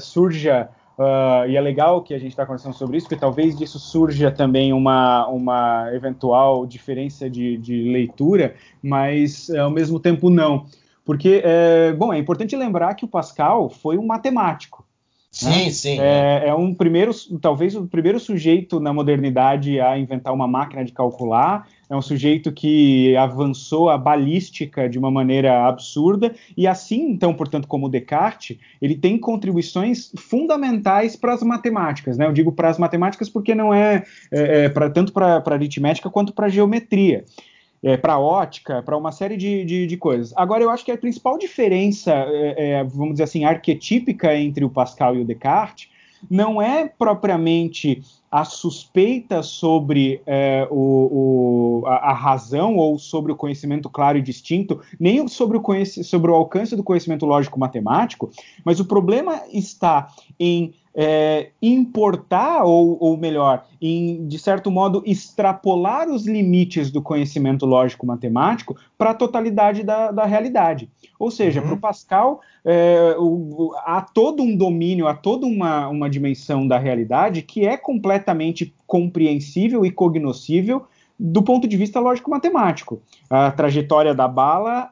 surja Uh, e é legal que a gente está conversando sobre isso, porque talvez disso surja também uma, uma eventual diferença de, de leitura, mas ao mesmo tempo não. Porque, é, bom, é importante lembrar que o Pascal foi um matemático.
Sim, né? sim.
É, é, um primeiro, talvez o primeiro sujeito na modernidade a inventar uma máquina de calcular. É um sujeito que avançou a balística de uma maneira absurda e assim, então, portanto, como Descartes, ele tem contribuições fundamentais para as matemáticas. Né? Eu digo para as matemáticas porque não é, é, é pra, tanto para aritmética quanto para geometria é, para ótica, para uma série de, de, de, coisas. Agora, eu acho que a principal diferença, é, é, vamos dizer assim, arquetípica entre o Pascal e o Descartes não é propriamente a suspeita sobre é, o, o, a, a, razão ou sobre o conhecimento claro e distinto, nem sobre o, sobre o alcance do conhecimento lógico-matemático, mas o problema está em é, importar, ou, ou, melhor, em, de certo modo, extrapolar os limites do conhecimento lógico-matemático para a totalidade da, da, realidade. Ou seja, uhum. para o Pascal, é, o, há todo um domínio, há toda uma, uma dimensão da realidade que é completamente compreensível e cognoscível do ponto de vista lógico-matemático. A trajetória da bala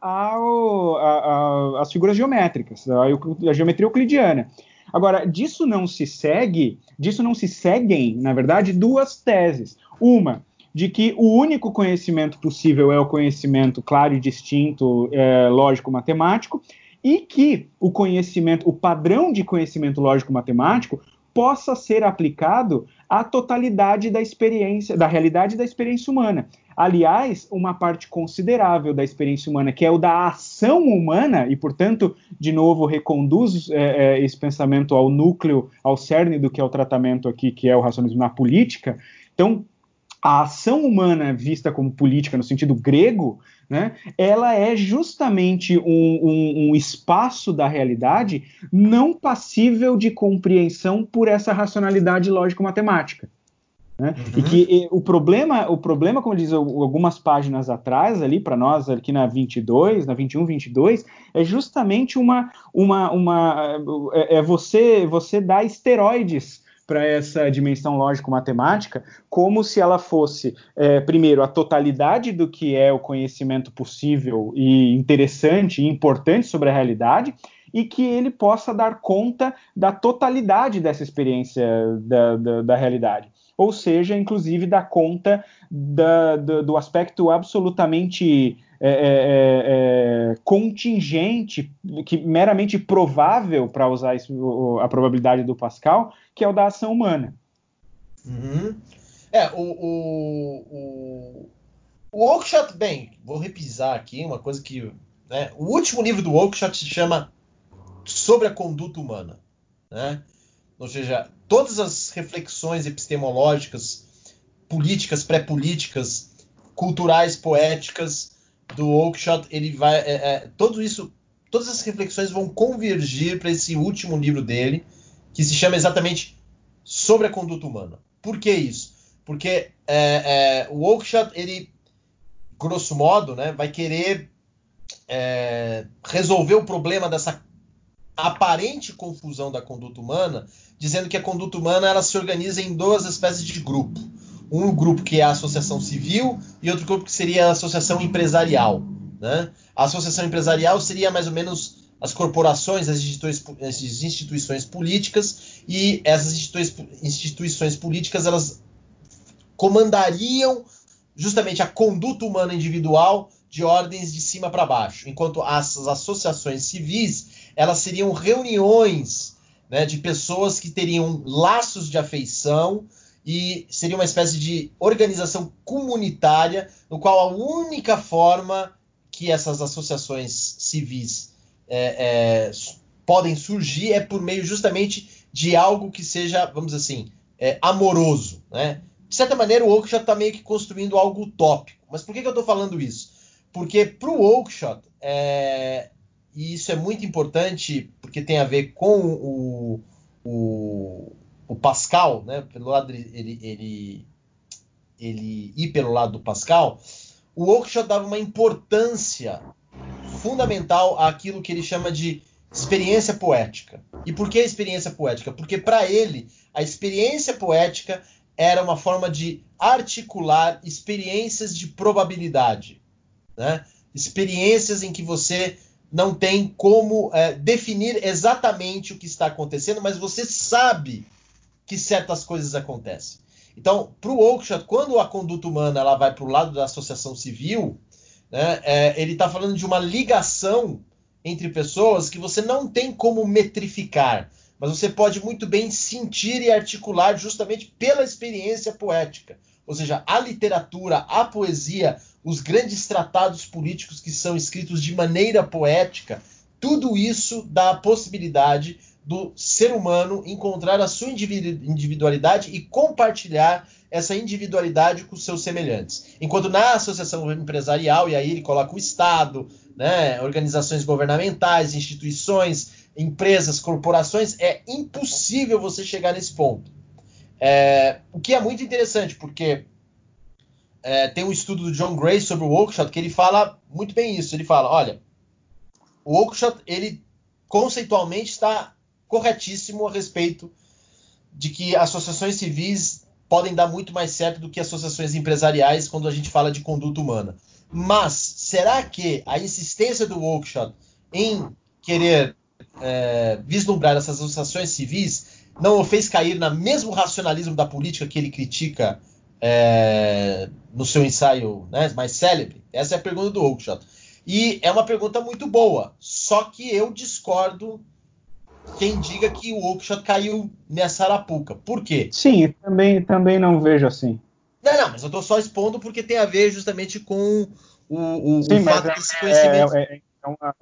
às figuras geométricas, a, a geometria euclidiana. Agora, disso não se segue, disso não se seguem, na verdade, duas teses. Uma, de que o único conhecimento possível é o conhecimento claro e distinto, é, lógico-matemático, e que o conhecimento, o padrão de conhecimento lógico-matemático possa ser aplicado à totalidade da experiência, da realidade da experiência humana. Aliás, uma parte considerável da experiência humana, que é o da ação humana, e, portanto, de novo, reconduz é, é, esse pensamento ao núcleo, ao cerne do que é o tratamento aqui, que é o racionalismo na política. Então, a ação humana vista como política no sentido grego, né, ela é justamente um, um, um, espaço da realidade não passível de compreensão por essa racionalidade lógico-matemática. Né? Uhum. E que e, o problema, o problema, como diz algumas páginas atrás ali para nós aqui na 22, na 21, 22, é justamente uma uma uma é, é você você dá esteroides para essa dimensão lógico-matemática, como se ela fosse, é, primeiro, a totalidade do que é o conhecimento possível e interessante e importante sobre a realidade, e que ele possa dar conta da totalidade dessa experiência da, da, da realidade. Ou seja, inclusive dar conta da, do aspecto absolutamente é, é, é, é, contingente, que meramente provável para usar isso, a probabilidade do Pascal, que é o da ação humana.
Uhum. É, o, o, o, o Oakeshott, bem, vou repisar aqui uma coisa que. Né, o último livro do Oakeshott se chama Sobre a Conduta Humana. Né? Ou seja, todas as reflexões epistemológicas, políticas, pré-políticas, culturais, poéticas do Oakeshott, ele vai. É, é, tudo isso, todas as reflexões vão convergir para esse último livro dele, que se chama exatamente Sobre a Conduta Humana. Por que isso? Porque é, é o Oakeshott, ele, grosso modo, né, vai querer é, resolver o problema dessa aparente confusão da conduta humana, dizendo que a conduta humana ela se organiza em duas espécies de grupo. Um grupo que é a associação civil e outro grupo que seria a associação empresarial. Né? A associação empresarial seria mais ou menos as corporações, as instituições, as instituições políticas e essas instituições, instituições políticas elas comandariam justamente a conduta humana individual de ordens de cima para baixo, enquanto as associações civis elas seriam reuniões né, de pessoas que teriam laços de afeição e seria uma espécie de organização comunitária no qual a única forma que essas associações civis é, é, podem surgir é por meio justamente de algo que seja, vamos dizer assim, é, amoroso. Né? De certa maneira, o Oakeshott está meio que construindo algo utópico. Mas por que, que eu estou falando isso? Porque para o Oakeshott, é, e isso é muito importante porque tem a ver com o, o, o Pascal, né? pelo lado ele, ele, ele ir pelo lado do Pascal, o Oakeshott dava uma importância fundamental àquilo que ele chama de experiência poética. E por que experiência poética? Porque para ele a experiência poética era uma forma de articular experiências de probabilidade, né? experiências em que você não tem como é, definir exatamente o que está acontecendo, mas você sabe que certas coisas acontecem. Então, para o Oakeshott, quando a conduta humana ela vai para o lado da associação civil, né, é, ele está falando de uma ligação entre pessoas que você não tem como metrificar, mas você pode muito bem sentir e articular justamente pela experiência poética. Ou seja, a literatura, a poesia, os grandes tratados políticos que são escritos de maneira poética, tudo isso dá a possibilidade do ser humano encontrar a sua individualidade e compartilhar essa individualidade com seus semelhantes. Enquanto na associação empresarial, e aí ele coloca o Estado, né, organizações governamentais, instituições, empresas, corporações, é impossível você chegar nesse ponto. É, o que é muito interessante, porque é, tem um estudo do John Gray sobre o Oakeshott que ele fala muito bem isso. Ele fala, olha, o Oakeshott, ele conceitualmente está corretíssimo a respeito de que associações civis podem dar muito mais certo do que associações empresariais quando a gente fala de conduta humana. Mas será que a insistência do Oakeshott em querer é, vislumbrar essas associações civis não o fez cair no mesmo racionalismo da política que ele critica é, no seu ensaio né, mais célebre? Essa é a pergunta do Oakeshott. E é uma pergunta muito boa, só que eu discordo quem diga que o Oakeshott caiu nessa arapuca. Por quê?
Sim, também, também não vejo assim.
Não, não, mas eu estou só expondo porque tem a ver justamente com o, o, Sim, o fato
é, desse conhecimento. É, é, é, uma,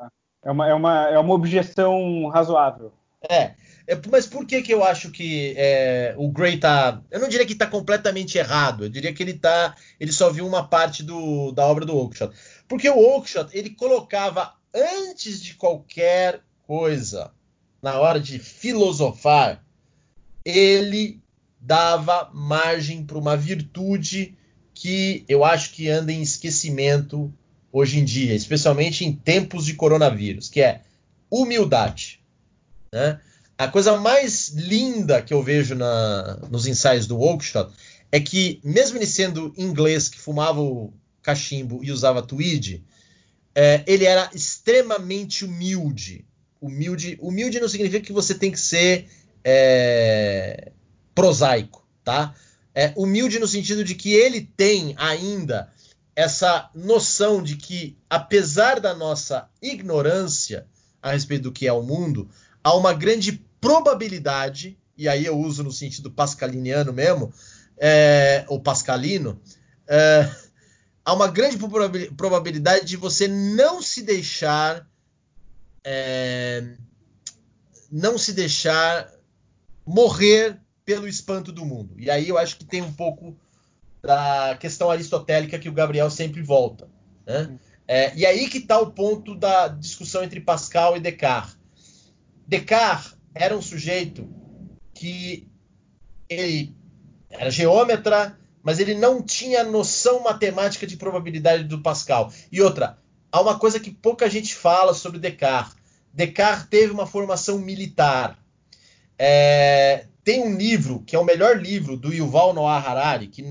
é, uma, é, uma, é uma objeção razoável.
É. É, mas por que, que eu acho que é, o Gray tá. Eu não diria que está completamente errado, eu diria que ele tá. Ele só viu uma parte do, da obra do Oakeshott. Porque o Oakeshott, ele colocava antes de qualquer coisa, na hora de filosofar, ele dava margem para uma virtude que eu acho que anda em esquecimento hoje em dia, especialmente em tempos de coronavírus, que é humildade. Né? A coisa mais linda que eu vejo na, nos ensaios do Oakeshott é que, mesmo ele sendo inglês que fumava o cachimbo e usava tweed, é, ele era extremamente humilde humilde. Humilde não significa que você tem que ser é, prosaico, tá? É humilde no sentido de que ele tem ainda essa noção de que, apesar da nossa ignorância a respeito do que é o mundo, há uma grande probabilidade, e aí eu uso no sentido pascaliniano mesmo, é, ou pascalino, é, há uma grande probabilidade de você não se deixar é, não se deixar morrer pelo espanto do mundo. E aí eu acho que tem um pouco da questão aristotélica que o Gabriel sempre volta. Né? É, e aí que está o ponto da discussão entre Pascal e Descartes. Descartes era um sujeito que ele era geômetra, mas ele não tinha noção matemática de probabilidade do Pascal. E outra, há uma coisa que pouca gente fala sobre Descartes. Descartes teve uma formação militar. É, tem um livro que é o melhor livro do Yuval Noah Harari, que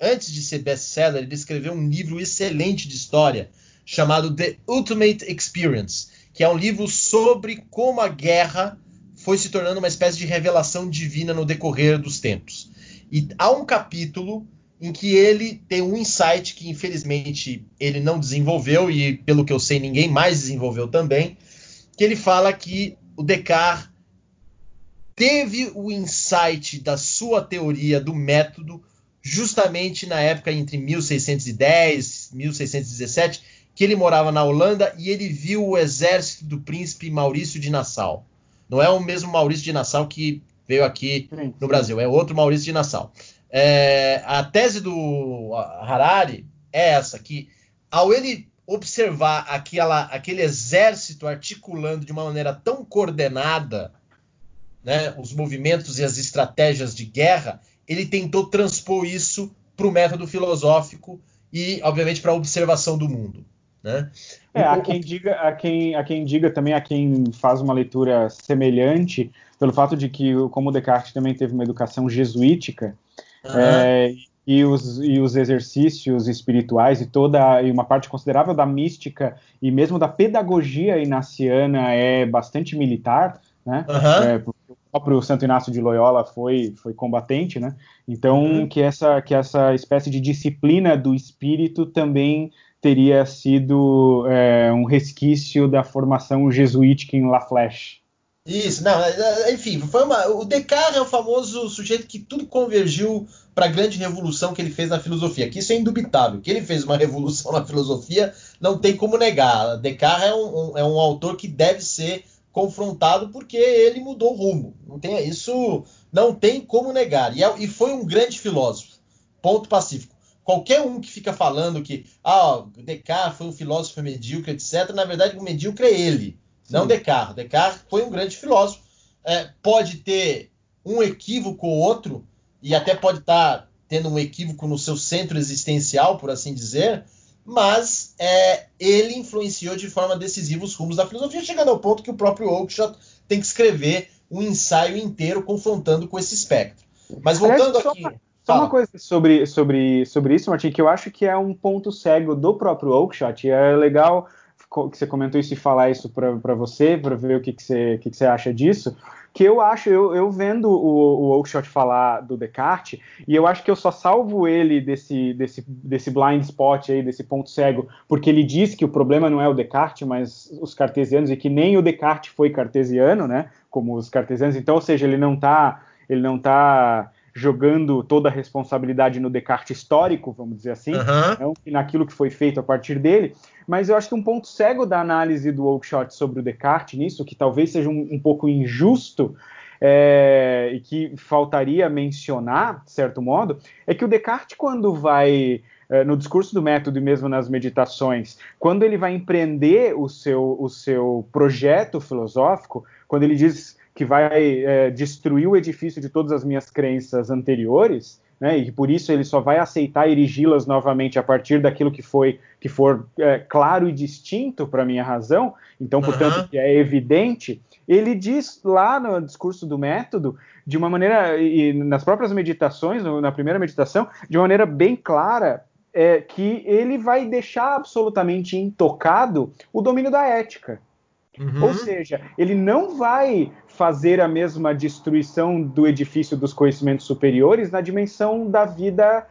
antes de ser best-seller, ele escreveu um livro excelente de história chamado The Ultimate Experience, que é um livro sobre como a guerra foi se tornando uma espécie de revelação divina no decorrer dos tempos. E há um capítulo em que ele tem um insight que infelizmente ele não desenvolveu e pelo que eu sei ninguém mais desenvolveu também, que ele fala que o Descartes teve o insight da sua teoria do método justamente na época entre 1610 e 1617, que ele morava na Holanda e ele viu o exército do príncipe Maurício de Nassau. Não é o mesmo Maurício de Nassau que veio aqui no Brasil, é outro Maurício de Nassau. É, a tese do Harari é essa, que ao ele observar aquela, aquele exército articulando de uma maneira tão coordenada né, os movimentos e as estratégias de guerra, ele tentou transpor isso para o método filosófico e, obviamente, para a observação do mundo. Né?
É, há quem, diga, há, quem, há quem diga também, há quem faz uma leitura semelhante, pelo fato de que, como Descartes também teve uma educação jesuítica, uhum. é, e, os, e os exercícios espirituais e toda e uma parte considerável da mística e mesmo da pedagogia inaciana é bastante militar, né? Uhum. É, o próprio Santo Inácio de Loyola foi, foi combatente, né? Então uhum. que essa que essa espécie de disciplina do espírito também teria sido é, um resquício da formação jesuítica em La Flèche.
Isso, não, é, é, enfim, foi uma, o Descartes é o famoso sujeito que tudo convergiu para a grande revolução que ele fez na filosofia, que isso é indubitável, que ele fez uma revolução na filosofia, não tem como negar. Descartes é um, um, é um autor que deve ser confrontado porque ele mudou o rumo. Não tem isso, não tem como negar. E, é, e foi um grande filósofo. Ponto pacífico. Qualquer um que fica falando que ah, Descartes foi um filósofo medíocre, etc., na verdade o medíocre é ele, Sim. não Descartes. Descartes foi um grande filósofo. É, pode ter um equívoco ou outro, e até pode estar tá tendo um equívoco no seu centro existencial, por assim dizer, mas é, ele influenciou de forma decisiva os rumos da filosofia, chegando ao ponto que o próprio Oakeshott tem que escrever um ensaio inteiro confrontando com esse espectro. Mas voltando Aliás, aqui. Só,
só uma coisa sobre, sobre, sobre isso, Martin, que eu acho que é um ponto cego do próprio Oakeshott, e é legal que você comentou isso e falar isso para você, para ver o que, que, você, que, que você acha disso, que eu acho, eu, eu vendo o, o Oakeshott falar do Descartes, e eu acho que eu só salvo ele desse, desse, desse blind spot aí, desse ponto cego, porque ele diz que o problema não é o Descartes, mas os cartesianos, e que nem o Descartes foi cartesiano, né, como os cartesianos, então, ou seja, ele não está ele não tá jogando toda a responsabilidade no Descartes histórico, vamos dizer assim, uhum. não naquilo que foi feito a partir dele, mas eu acho que um ponto cego da análise do Oakeshott sobre o Descartes nisso, que talvez seja um, um pouco injusto, é, e que faltaria mencionar, de certo modo, é que o Descartes, quando vai é, no discurso do método e mesmo nas meditações, quando ele vai empreender o seu, o seu projeto filosófico, quando ele diz que vai é, destruir o edifício de todas as minhas crenças anteriores, né, e por isso ele só vai aceitar erigi-las novamente a partir daquilo que foi que for é, claro e distinto para minha razão, então, portanto, uhum. que é evidente, ele diz lá no discurso do método, de uma maneira, e nas próprias meditações, na primeira meditação, de uma maneira bem clara, é, que ele vai deixar absolutamente intocado o domínio da ética Uhum. Ou seja, ele não vai fazer a mesma destruição do edifício dos conhecimentos superiores na dimensão da vida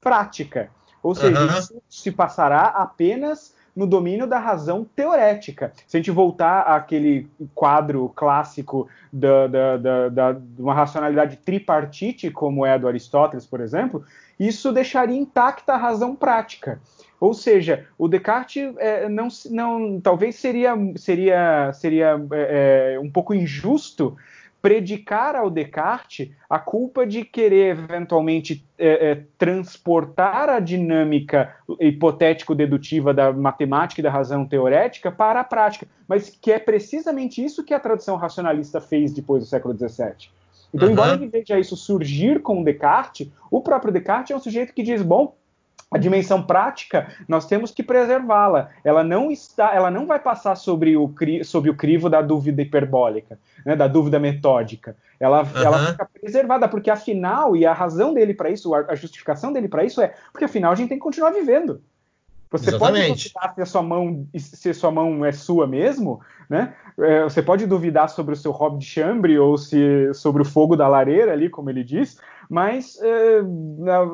prática. Ou seja, uhum. isso se passará apenas no domínio da razão teorética. Se a gente voltar àquele quadro clássico da, da, da, da, de uma racionalidade tripartite, como é a do Aristóteles, por exemplo, isso deixaria intacta a razão prática. Ou seja, o Descartes é, não, não, talvez seria, seria, seria é, é, um pouco injusto predicar ao Descartes a culpa de querer eventualmente é, é, transportar a dinâmica hipotético-dedutiva da matemática e da razão teorética para a prática, mas que é precisamente isso que a tradição racionalista fez depois do século XVII. Então, uhum. embora ele veja isso surgir com Descartes, o próprio Descartes é um sujeito que diz: bom, a dimensão prática nós temos que preservá-la. Ela não está, ela não vai passar sobre o, sobre o crivo da dúvida hiperbólica, né, da dúvida metódica. Ela, uhum. ela fica preservada porque afinal e a razão dele para isso, a justificação dele para isso é porque afinal a gente tem que continuar vivendo. Você Exatamente. pode duvidar se a sua mão se sua mão é sua mesmo, né? É, você pode duvidar sobre o seu hobby de chambre ou se sobre o fogo da lareira ali, como ele diz, mas é,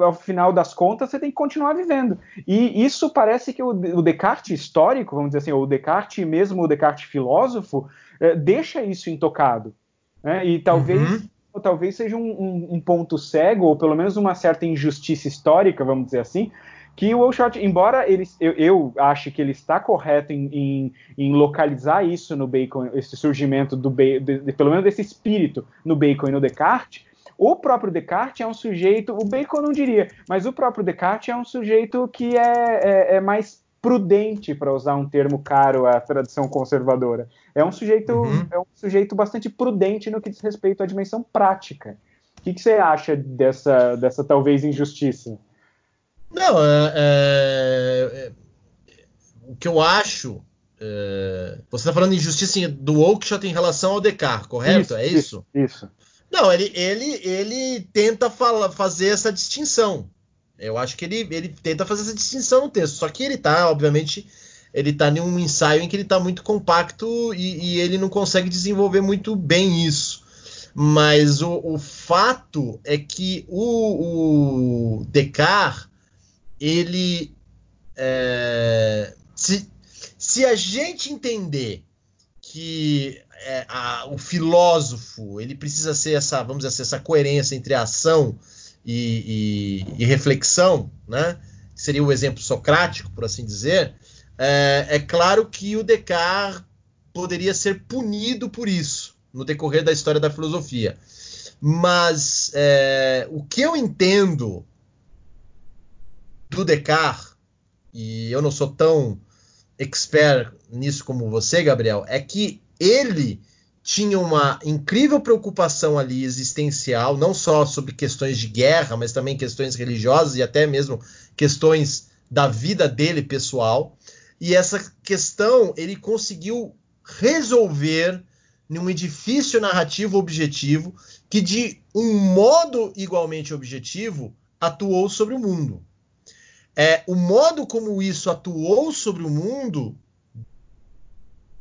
ao final das contas você tem que continuar vivendo. E isso parece que o, o Descartes histórico, vamos dizer assim, ou o Descartes mesmo o Descartes filósofo, é, deixa isso intocado. Né? E talvez uhum talvez seja um, um, um, ponto cego, ou pelo menos uma certa injustiça histórica, vamos dizer assim, que o Oshot, embora ele, eu, eu ache que ele está correto em, em, em, localizar isso no Bacon, esse surgimento do de, de, pelo menos desse espírito no Bacon e no Descartes, o próprio Descartes é um sujeito, o Bacon não diria, mas o próprio Descartes é um sujeito que é, é, é mais prudente, para usar um termo caro à tradição conservadora. É um sujeito, uhum. é um sujeito bastante prudente no que diz respeito à dimensão prática. O que, que você acha dessa, dessa talvez injustiça?
Não, é, é, é, o que eu acho. É, você está falando de injustiça do Oakeshott em relação ao Descartes, correto? Isso, é isso?
Isso.
Não, ele, ele, ele tenta fala, fazer essa distinção. Eu acho que ele, ele tenta fazer essa distinção no texto. Só que ele está, obviamente, ele está em um ensaio em que ele está muito compacto e, e, ele não consegue desenvolver muito bem isso. Mas o, o fato é que o, o Descartes ele é, se, se a gente entender que é, a, o filósofo ele precisa ser essa vamos dizer assim, essa coerência entre ação e, e, e, reflexão, né? Seria o exemplo socrático, por assim dizer. É, é claro que o Descartes poderia ser punido por isso no decorrer da história da filosofia. Mas é, o que eu entendo do Descartes, e eu não sou tão expert nisso como você, Gabriel, é que ele tinha uma incrível preocupação ali existencial, não só sobre questões de guerra, mas também questões religiosas e até mesmo questões da vida dele pessoal. E essa questão ele conseguiu resolver num edifício narrativo objetivo que, de um modo igualmente objetivo, atuou sobre o mundo é, o modo como isso atuou sobre o mundo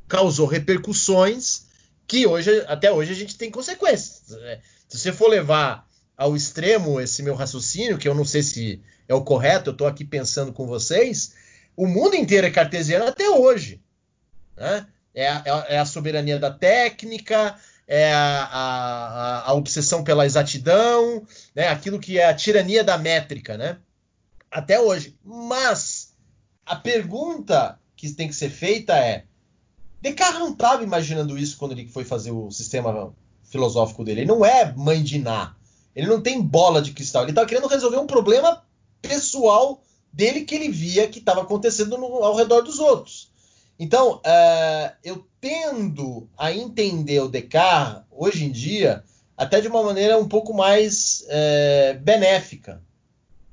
causou repercussões que hoje, até hoje a gente tem consequências. Né? Se você for levar ao extremo esse meu raciocínio, que eu não sei se é o correto, eu estou aqui pensando com vocês, o mundo inteiro é cartesiano até hoje. Né? É, é, é a soberania da técnica, é a, a, a, obsessão pela exatidão, né? aquilo que é a tirania da métrica, né? Até hoje. Mas a pergunta que tem que ser feita é: Descartes não estava imaginando isso quando ele foi fazer o sistema filosófico dele. Ele não é mãe de Ná. Ele não tem bola de cristal. Ele estava querendo resolver um problema pessoal dele que ele via que estava acontecendo no, ao redor dos outros. Então, uh, eu tendo a entender o Descartes, hoje em dia, até de uma maneira um pouco mais uh, benéfica.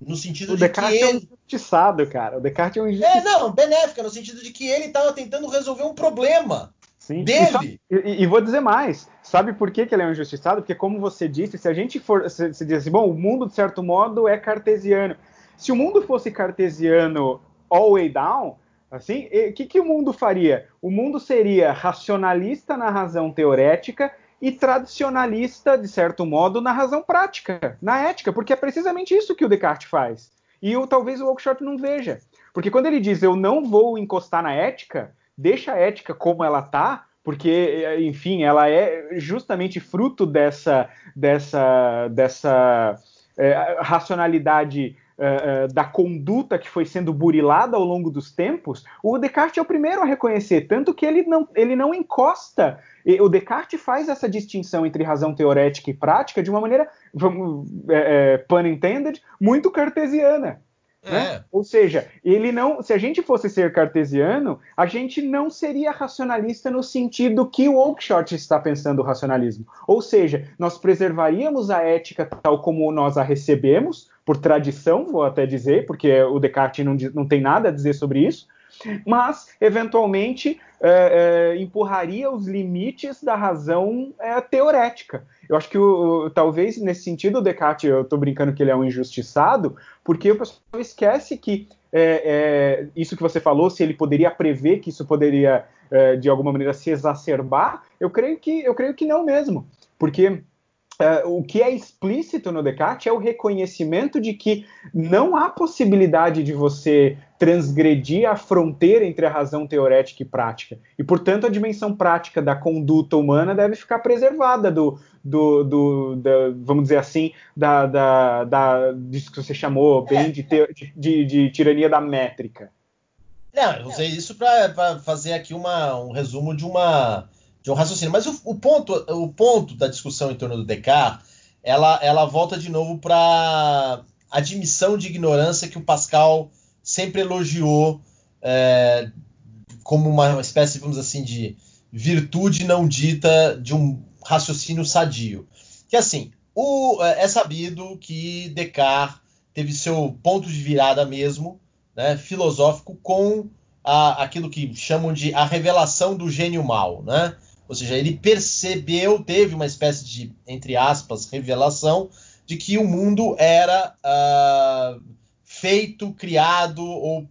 No sentido
o
de
Descartes
que
ele... é um injustiçado, cara. O Descartes é um injustiçado.
É, não, benéfica, no sentido de que ele estava tentando resolver um problema Sim. dele.
E, e, e, vou dizer mais. Sabe por que, que ele é um injustiçado? Porque, como você disse, se a gente for. Se, se diz assim, bom, o mundo, de certo modo, é cartesiano. Se o mundo fosse cartesiano all way down, Assim, o que, que o mundo faria? O mundo seria racionalista na razão teorética e tradicionalista, de certo modo, na razão prática, na ética, porque é precisamente isso que o Descartes faz. E o, talvez o Oakeshott não veja. Porque quando ele diz eu não vou encostar na ética, deixa a ética como ela está, porque, enfim, ela é justamente fruto dessa, dessa, dessa é, racionalidade uh, da conduta que foi sendo burilada ao longo dos tempos, o Descartes é o primeiro a reconhecer, tanto que ele não, ele não encosta. O Descartes faz essa distinção entre razão teorética e prática de uma maneira, vamos, é, é, pun intended, muito cartesiana. Né? É. Ou seja, ele não, se a gente fosse ser cartesiano, a gente não seria racionalista no sentido que o Oakeshott está pensando o racionalismo. Ou seja, nós preservaríamos a ética tal como nós a recebemos, por tradição, vou até dizer, porque o Descartes não, não tem nada a dizer sobre isso, mas eventualmente é, é, empurraria os limites da razão é, teorética. Eu acho que o, talvez nesse sentido o Descartes, eu estou brincando que ele é um injustiçado, porque o pessoal esquece que é, é, isso que você falou, se ele poderia prever que isso poderia é, de alguma maneira se exacerbar, eu creio que eu creio que não mesmo, porque Uh, o que é explícito no Descartes é o reconhecimento de que não há possibilidade de você transgredir a fronteira entre a razão teorética e prática. E, portanto, a dimensão prática da conduta humana deve ficar preservada do, do, do da, vamos dizer assim, da, da, da, disso que você chamou bem de, de, de tirania da métrica.
Não, eu usei isso para fazer aqui uma, um resumo de uma de um raciocínio. Mas o, o, ponto, o ponto da discussão em torno do Descartes, ela, ela volta de novo para admissão de ignorância que o Pascal sempre elogiou é, como uma espécie, vamos assim, de virtude não dita de um raciocínio sadio. Que assim, o, é, é sabido que Descartes teve seu ponto de virada mesmo, né, filosófico, com a, aquilo que chamam de a revelação do gênio mal, né? Ou seja, ele percebeu, teve uma espécie de, entre aspas, revelação de que o mundo era uh, feito, criado ou, uh,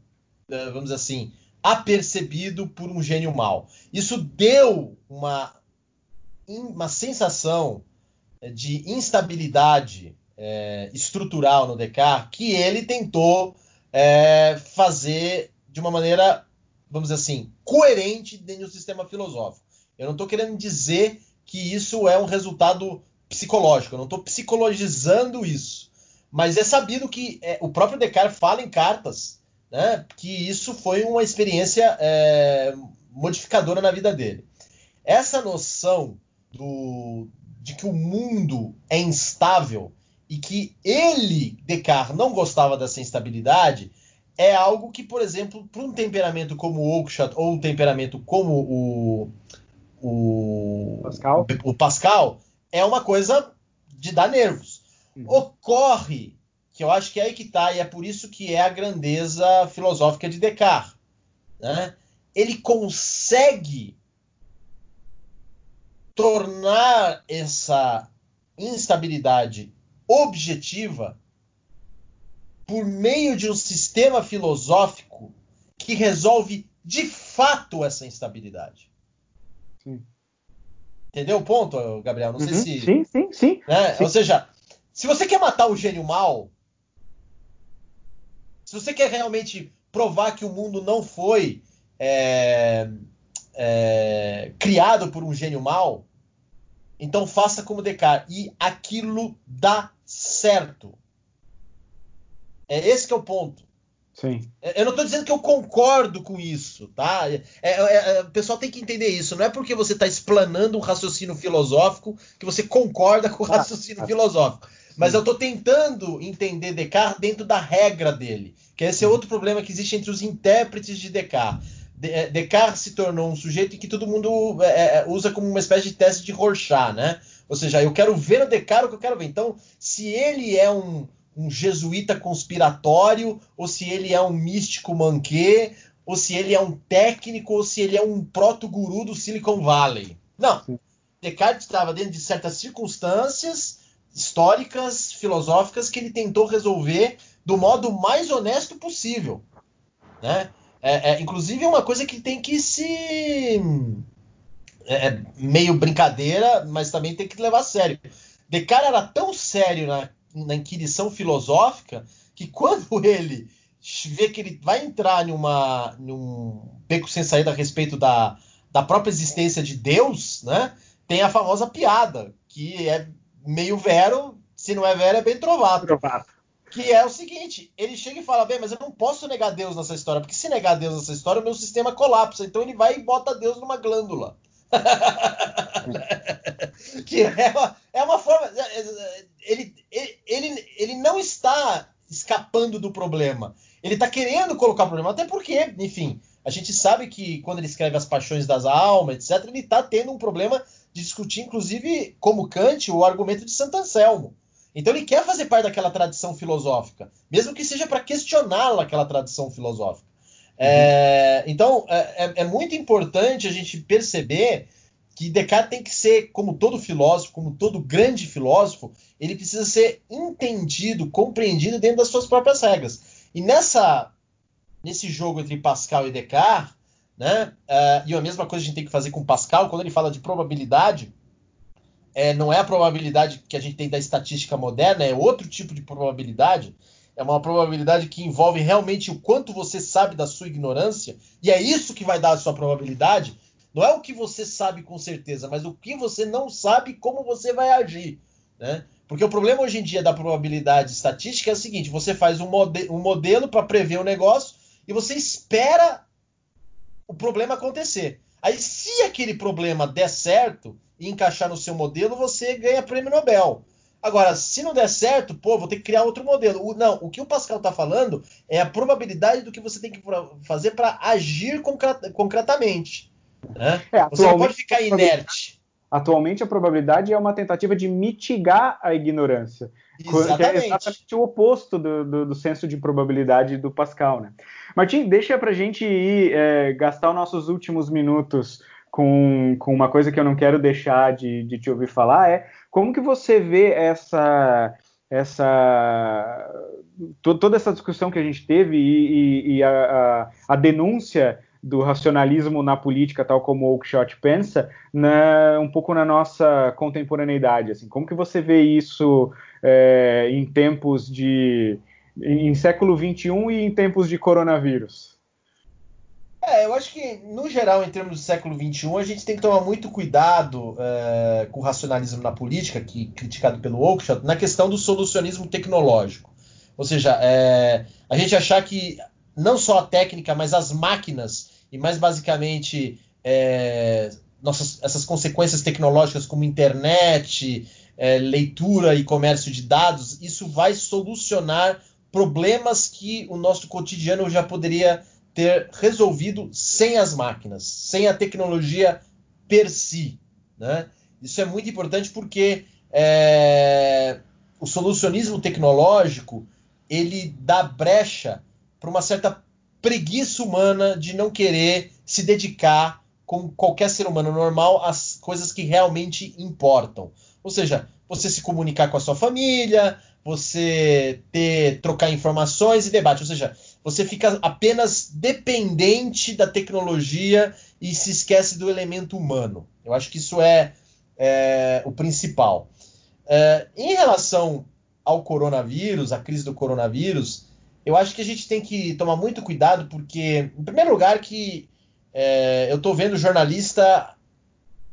vamos dizer assim, apercebido por um gênio mau. Isso deu uma, uma sensação de instabilidade é, estrutural no Descartes que ele tentou é, fazer de uma maneira, vamos dizer assim, coerente dentro do sistema filosófico. Eu não estou querendo dizer que isso é um resultado psicológico, eu não estou psicologizando isso. Mas é sabido que é, o próprio Descartes fala em cartas né, que isso foi uma experiência é, modificadora na vida dele. Essa noção do, de que o mundo é instável e que ele, Descartes, não gostava dessa instabilidade, é algo que, por exemplo, para um temperamento como o Oakeshott ou um temperamento como o, o Pascal. o Pascal é uma coisa de dar nervos. Uhum. Ocorre que eu acho que é aí que está, e é por isso que é a grandeza filosófica de Descartes. Né? Ele consegue tornar essa instabilidade objetiva por meio de um sistema filosófico que resolve de fato essa instabilidade. Sim. Entendeu o ponto, Gabriel? Não uhum, sei se.
Sim, sim, sim,
né? sim. Ou seja, se você quer matar o gênio mal, se você quer realmente provar que o mundo não foi é, é, criado por um gênio mal, então faça como Descartes. E aquilo dá certo. É esse que é o ponto.
Sim.
É, eu não estou dizendo que eu concordo com isso, tá? É, é, é, o pessoal tem que entender isso. Não é porque você está explanando um raciocínio filosófico que você concorda com o ah, raciocínio ah, filosófico. Mas eu estou tentando entender Descartes dentro da regra dele. Que esse é outro problema que existe entre os intérpretes de Descartes. De, Descartes se tornou um sujeito que todo mundo é, usa como uma espécie de teste de Rorschach, né? Ou seja, eu quero ver no Descartes o que eu quero ver. Então, se ele é um, um jesuíta conspiratório, ou se ele é um místico manquê, ou se ele é um técnico, ou se ele é um proto-guru do Silicon Valley. Não. Descartes estava dentro de certas circunstâncias históricas, filosóficas, que ele tentou resolver do modo mais honesto possível. Né? É, é, inclusive é uma coisa que tem que se. É, é, meio brincadeira, mas também tem que levar a sério. Descartes era tão sério na, na inquirição filosófica que quando ele vê que ele vai entrar numa, num beco sem saída a respeito da, da própria existência de Deus, né? Tem a famosa piada, que é meio vero, se não é vero, é bem trovado. trovado. Que é o seguinte: ele chega e fala, bem, mas eu não posso negar Deus nessa história, porque se negar Deus nessa história, o meu sistema colapsa. Então ele vai e bota Deus numa glândula. que é uma, é uma forma. É, é, ele, ele, ele, ele não está escapando do problema. Ele está querendo colocar o problema, até porque, enfim, a gente sabe que quando ele escreve As Paixões das Almas, etc., ele está tendo um problema de discutir, inclusive, como Kant, o argumento de Santo Anselmo. Então ele quer fazer parte daquela tradição filosófica, mesmo que seja para questioná-la, aquela tradição filosófica. É, uhum. É, então é, é, muito importante a gente perceber que Descartes tem que ser, como todo filósofo, como todo grande filósofo, ele precisa ser entendido, compreendido dentro das suas próprias regras. E nessa nesse jogo entre Pascal e Descartes, né, uh, e a mesma coisa a gente tem que fazer com Pascal, quando ele fala de probabilidade, é, não é a probabilidade que a gente tem da estatística moderna, é outro tipo de probabilidade. É uma probabilidade que envolve realmente o quanto você sabe da sua ignorância, e é isso que vai dar a sua probabilidade. Não é o que você sabe com certeza, mas o que você não sabe como você vai agir. Né? Porque o problema hoje em dia da probabilidade estatística é o seguinte: você faz um, mode um modelo para prever o um negócio e você espera o problema acontecer. Aí, se aquele problema der certo e encaixar no seu modelo, você ganha prêmio Nobel. Agora, se não der certo, pô, vou ter que criar outro modelo. O, não, o que o Pascal está falando é a probabilidade do que você tem que fazer para agir concretamente. Né? É, Você não pode ficar inerte.
Atualmente, a probabilidade é uma tentativa de mitigar a ignorância. Exatamente. Que é exatamente o oposto do, do, do, senso de probabilidade do Pascal. Né? Martim, deixa para gente ir é, gastar os nossos últimos minutos com, com uma coisa que eu não quero deixar de, de te ouvir falar, é como que você vê essa essa toda essa discussão que a gente teve e, e, e a, a, a, denúncia do racionalismo na política, tal como o Oakeshott pensa, na, um pouco na nossa contemporaneidade. Assim, como que você vê isso é, em tempos de em, em século 21 e em tempos de coronavírus?
É, eu acho que, no geral, em termos do século XXI, a gente tem que tomar muito cuidado é, com o racionalismo na política, que criticado pelo Oakeshott, na questão do solucionismo tecnológico. Ou seja, é, a gente achar que não só a técnica, mas as máquinas e mais basicamente é, nossas, essas consequências tecnológicas como internet, é, leitura e comércio de dados, isso vai solucionar problemas que o nosso cotidiano já poderia ter resolvido sem as máquinas, sem a tecnologia per si. Né? Isso é muito importante porque é, o solucionismo tecnológico ele dá brecha para uma certa preguiça humana de não querer se dedicar, como qualquer ser humano normal, às coisas que realmente importam. Ou seja, você se comunicar com a sua família, você ter trocar informações e debate. Ou seja, você fica apenas dependente da tecnologia e se esquece do elemento humano. Eu acho que isso é, é o principal. É, em relação ao coronavírus, a crise do coronavírus, eu acho que a gente tem que tomar muito cuidado, porque, em primeiro lugar, que é, eu estou vendo jornalista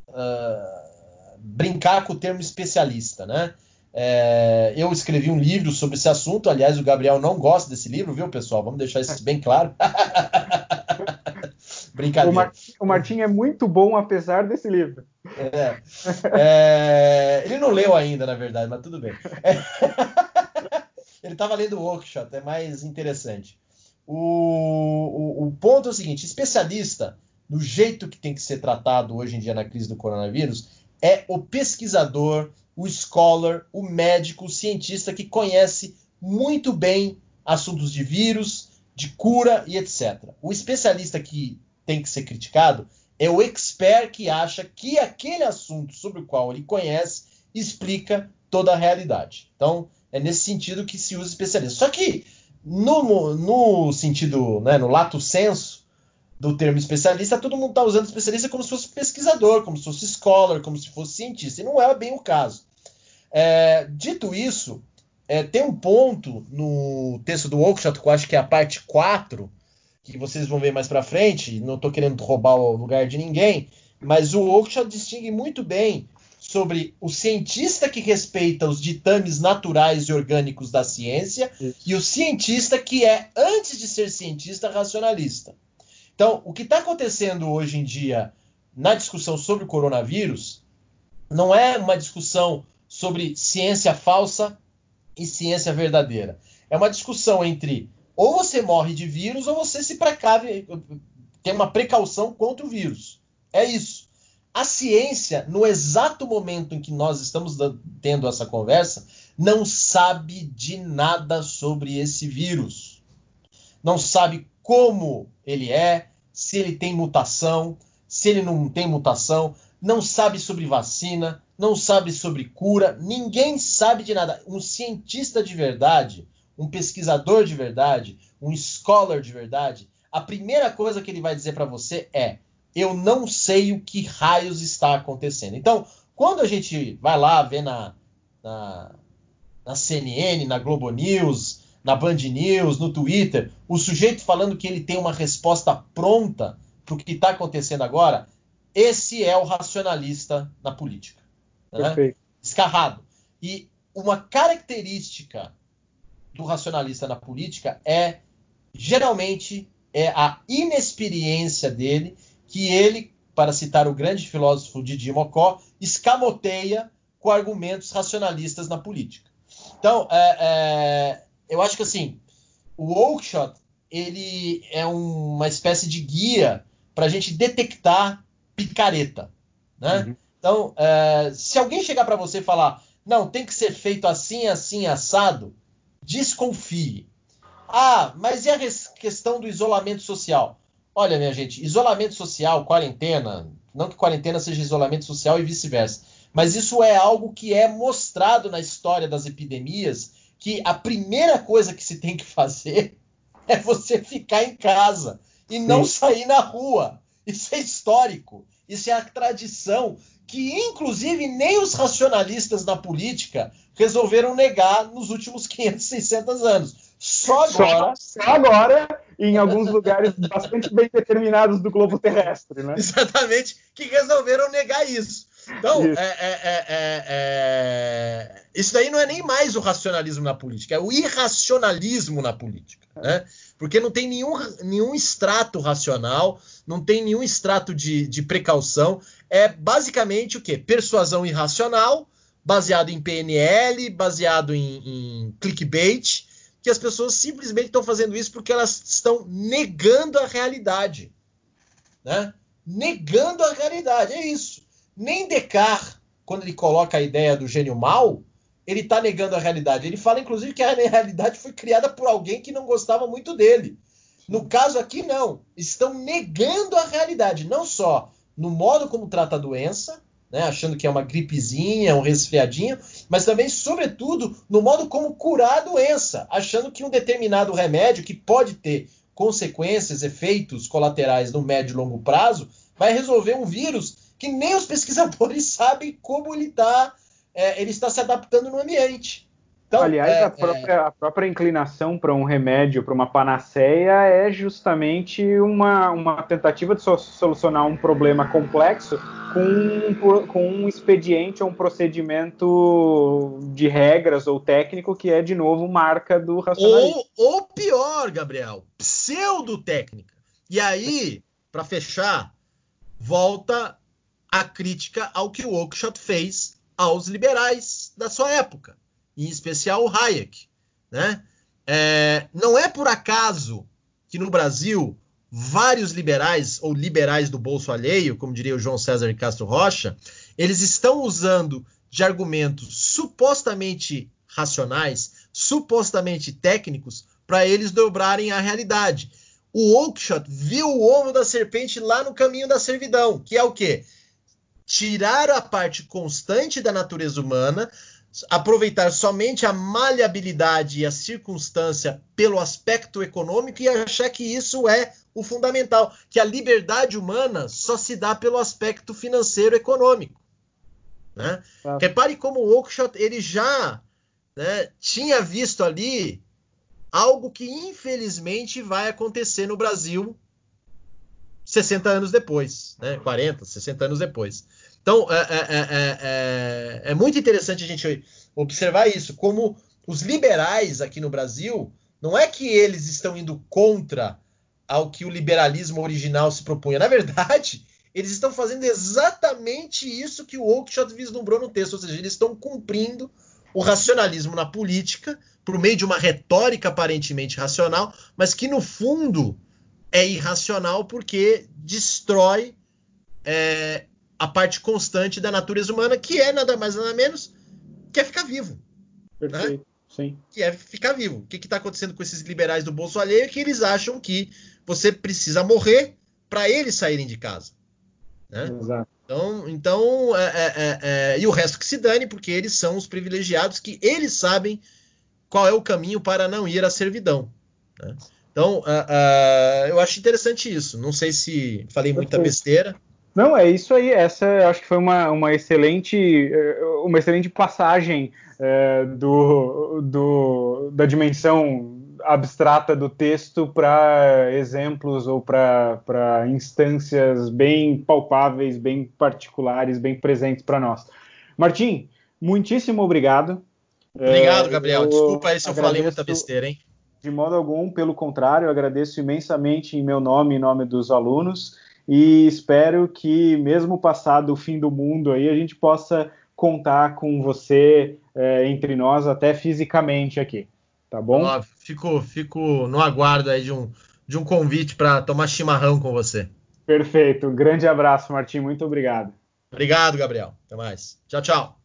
uh, brincar com o termo especialista, né? É, eu escrevi um livro sobre esse assunto, aliás, o Gabriel não gosta desse livro, viu, pessoal? Vamos deixar isso bem claro.
Brincadeira. O, Mar o Martim é muito bom, apesar desse livro.
É, é, ele não leu ainda, na verdade, mas tudo bem. Ele estava lendo o workshop, é mais interessante. O, o, o, ponto é o seguinte: especialista, no jeito que tem que ser tratado hoje em dia na crise do coronavírus, é o pesquisador, o scholar, o médico, o cientista que conhece muito bem assuntos de vírus, de cura e etc. O especialista que tem que ser criticado é o expert que acha que aquele assunto sobre o qual ele conhece explica toda a realidade. Então, é nesse sentido que se usa especialista. Só que, no, no sentido, né, no lato senso, do termo especialista, todo mundo está usando especialista como se fosse pesquisador, como se fosse scholar, como se fosse cientista, e não é bem o caso. É, dito isso, é, tem um ponto no texto do Oakeshott, que eu acho que é a parte 4, que vocês vão ver mais para frente, não estou querendo roubar o lugar de ninguém, mas o Oakeshott distingue muito bem sobre o cientista que respeita os ditames naturais e orgânicos da ciência Isso. e o cientista que é, antes de ser cientista, racionalista. Então, o que está acontecendo hoje em dia na discussão sobre o coronavírus não é uma discussão sobre ciência falsa e ciência verdadeira. É uma discussão entre ou você morre de vírus ou você se precave, tem uma precaução contra o vírus. É isso. A ciência, no exato momento em que nós estamos tendo essa conversa, não sabe de nada sobre esse vírus. Não sabe como ele é, se ele tem mutação, se ele não tem mutação, não sabe sobre vacina, não sabe sobre cura, ninguém sabe de nada. Um cientista de verdade, um pesquisador de verdade, um scholar de verdade, a primeira coisa que ele vai dizer para você é: eu não sei o que raios está acontecendo. Então, quando a gente vai lá ver na, na, na CNN, na Globo News, na Band News, no Twitter, o sujeito falando que ele tem uma resposta pronta para o que está acontecendo agora, esse é o racionalista na política. Né? Escarrado. E uma característica do racionalista na política é geralmente é a inexperiência dele que ele, para citar o grande filósofo Didi Mocó, escamoteia com argumentos racionalistas na política. Então, é, é, eu acho que assim, o Oakeshott ele é um, uma espécie de guia para a gente detectar picareta, né? Uhum. Então, é, se alguém chegar para você e falar, não, tem que ser feito assim, assim, assado, desconfie. Ah, mas e a questão do isolamento social? Olha, minha gente, isolamento social, quarentena, não que quarentena seja isolamento social e vice-versa, mas isso é algo que é mostrado na história das epidemias, que a primeira coisa que se tem que fazer é você ficar em casa e não Sim. sair na rua. Isso é histórico, isso é a tradição que inclusive nem os racionalistas da política resolveram negar nos últimos 500, 600 anos. Só agora.
Só, só agora, em alguns lugares bastante bem determinados do globo terrestre, né?
Exatamente, que resolveram negar isso. Então, isso. É, é, é, é, é, isso daí não é nem mais o racionalismo na política, é o irracionalismo na política. Né? Porque não tem nenhum, nenhum extrato racional, não tem nenhum extrato de, de precaução. É basicamente o quê? Persuasão irracional, baseado em PNL, baseado em, em clickbait que as pessoas simplesmente estão fazendo isso porque elas estão negando a realidade. Né? Negando a realidade, é isso. Nem Descartes, quando ele coloca a ideia do gênio mal, ele está negando a realidade. Ele fala, inclusive, que a realidade foi criada por alguém que não gostava muito dele. No caso aqui, não. Estão negando a realidade, não só no modo como trata a doença, né, achando que é uma gripezinha, um resfriadinho, mas também, sobretudo, no modo como curar a doença, achando que um determinado remédio que pode ter consequências, efeitos colaterais no médio e longo prazo, vai resolver um vírus que nem os pesquisadores sabem como ele, tá, é, ele está se adaptando no ambiente.
Então, Aliás, é, a, própria, é... a, própria, inclinação para um remédio, para uma panaceia, é justamente uma, uma tentativa de solucionar um problema complexo com, com um expediente ou um procedimento de regras ou técnico que é, de novo, marca do racionalismo.
Ou, ou pior, Gabriel, pseudotécnica. E aí, para fechar, volta a crítica ao que o Oakeshott fez aos liberais da sua época em especial o Hayek. Né? É, não é por acaso que no Brasil vários liberais ou liberais do bolso alheio, como diria o João César Castro Rocha, eles estão usando de argumentos supostamente racionais, supostamente técnicos, para eles dobrarem a realidade. O Oakeshott viu o ovo da serpente lá no caminho da servidão, que é o quê? Tirar a parte constante da natureza humana, aproveitar somente a maleabilidade e a circunstância pelo aspecto econômico e achar que isso é o fundamental, que a liberdade humana só se dá pelo aspecto financeiro econômico. Né? Ah. Repare como o Oakeshott ele já né, tinha visto ali algo que infelizmente vai acontecer no Brasil 60 anos depois, né? 40, 60 anos depois. Então, é, é, é, é, muito interessante a gente observar isso, como os liberais aqui no Brasil, não é que eles estão indo contra ao que o liberalismo original se propunha. Na verdade, eles estão fazendo exatamente isso que o Oakeshott vislumbrou no texto, ou seja, eles estão cumprindo o racionalismo na política por meio de uma retórica aparentemente racional, mas que no fundo é irracional porque destrói é, a parte constante da natureza humana, que é nada mais nada menos que é ficar vivo.
Né? Perfeito. Né? Sim.
Que é ficar vivo. O que está acontecendo com esses liberais do bolso alheio é que eles acham que você precisa morrer para eles saírem de casa. Né? Exato. Então, então é, é, é, é, e o resto que se dane, porque eles são os privilegiados que eles sabem qual é o caminho para não ir à servidão. Né? Então, uh, uh, eu acho interessante isso. Não sei se falei muita besteira.
Não, é isso aí. Essa acho que foi uma, uma excelente eh, uma excelente passagem é, do, do, da dimensão abstrata do texto para exemplos ou para instâncias bem palpáveis, bem particulares, bem presentes para nós. Martim, muitíssimo obrigado.
Obrigado, Gabriel. Desculpa aí se eu falei muita besteira, hein?
De modo algum, pelo contrário, eu agradeço imensamente em meu nome e em nome dos alunos e espero que, mesmo passado o fim do mundo, aí a gente possa contar com você é, entre nós, até fisicamente aqui. Tá bom?
Fico, fico no aguardo aí de um, de um convite para tomar chimarrão com você.
Perfeito. Um grande abraço, Martim. Muito obrigado.
Obrigado, Gabriel. Até mais. Tchau, tchau.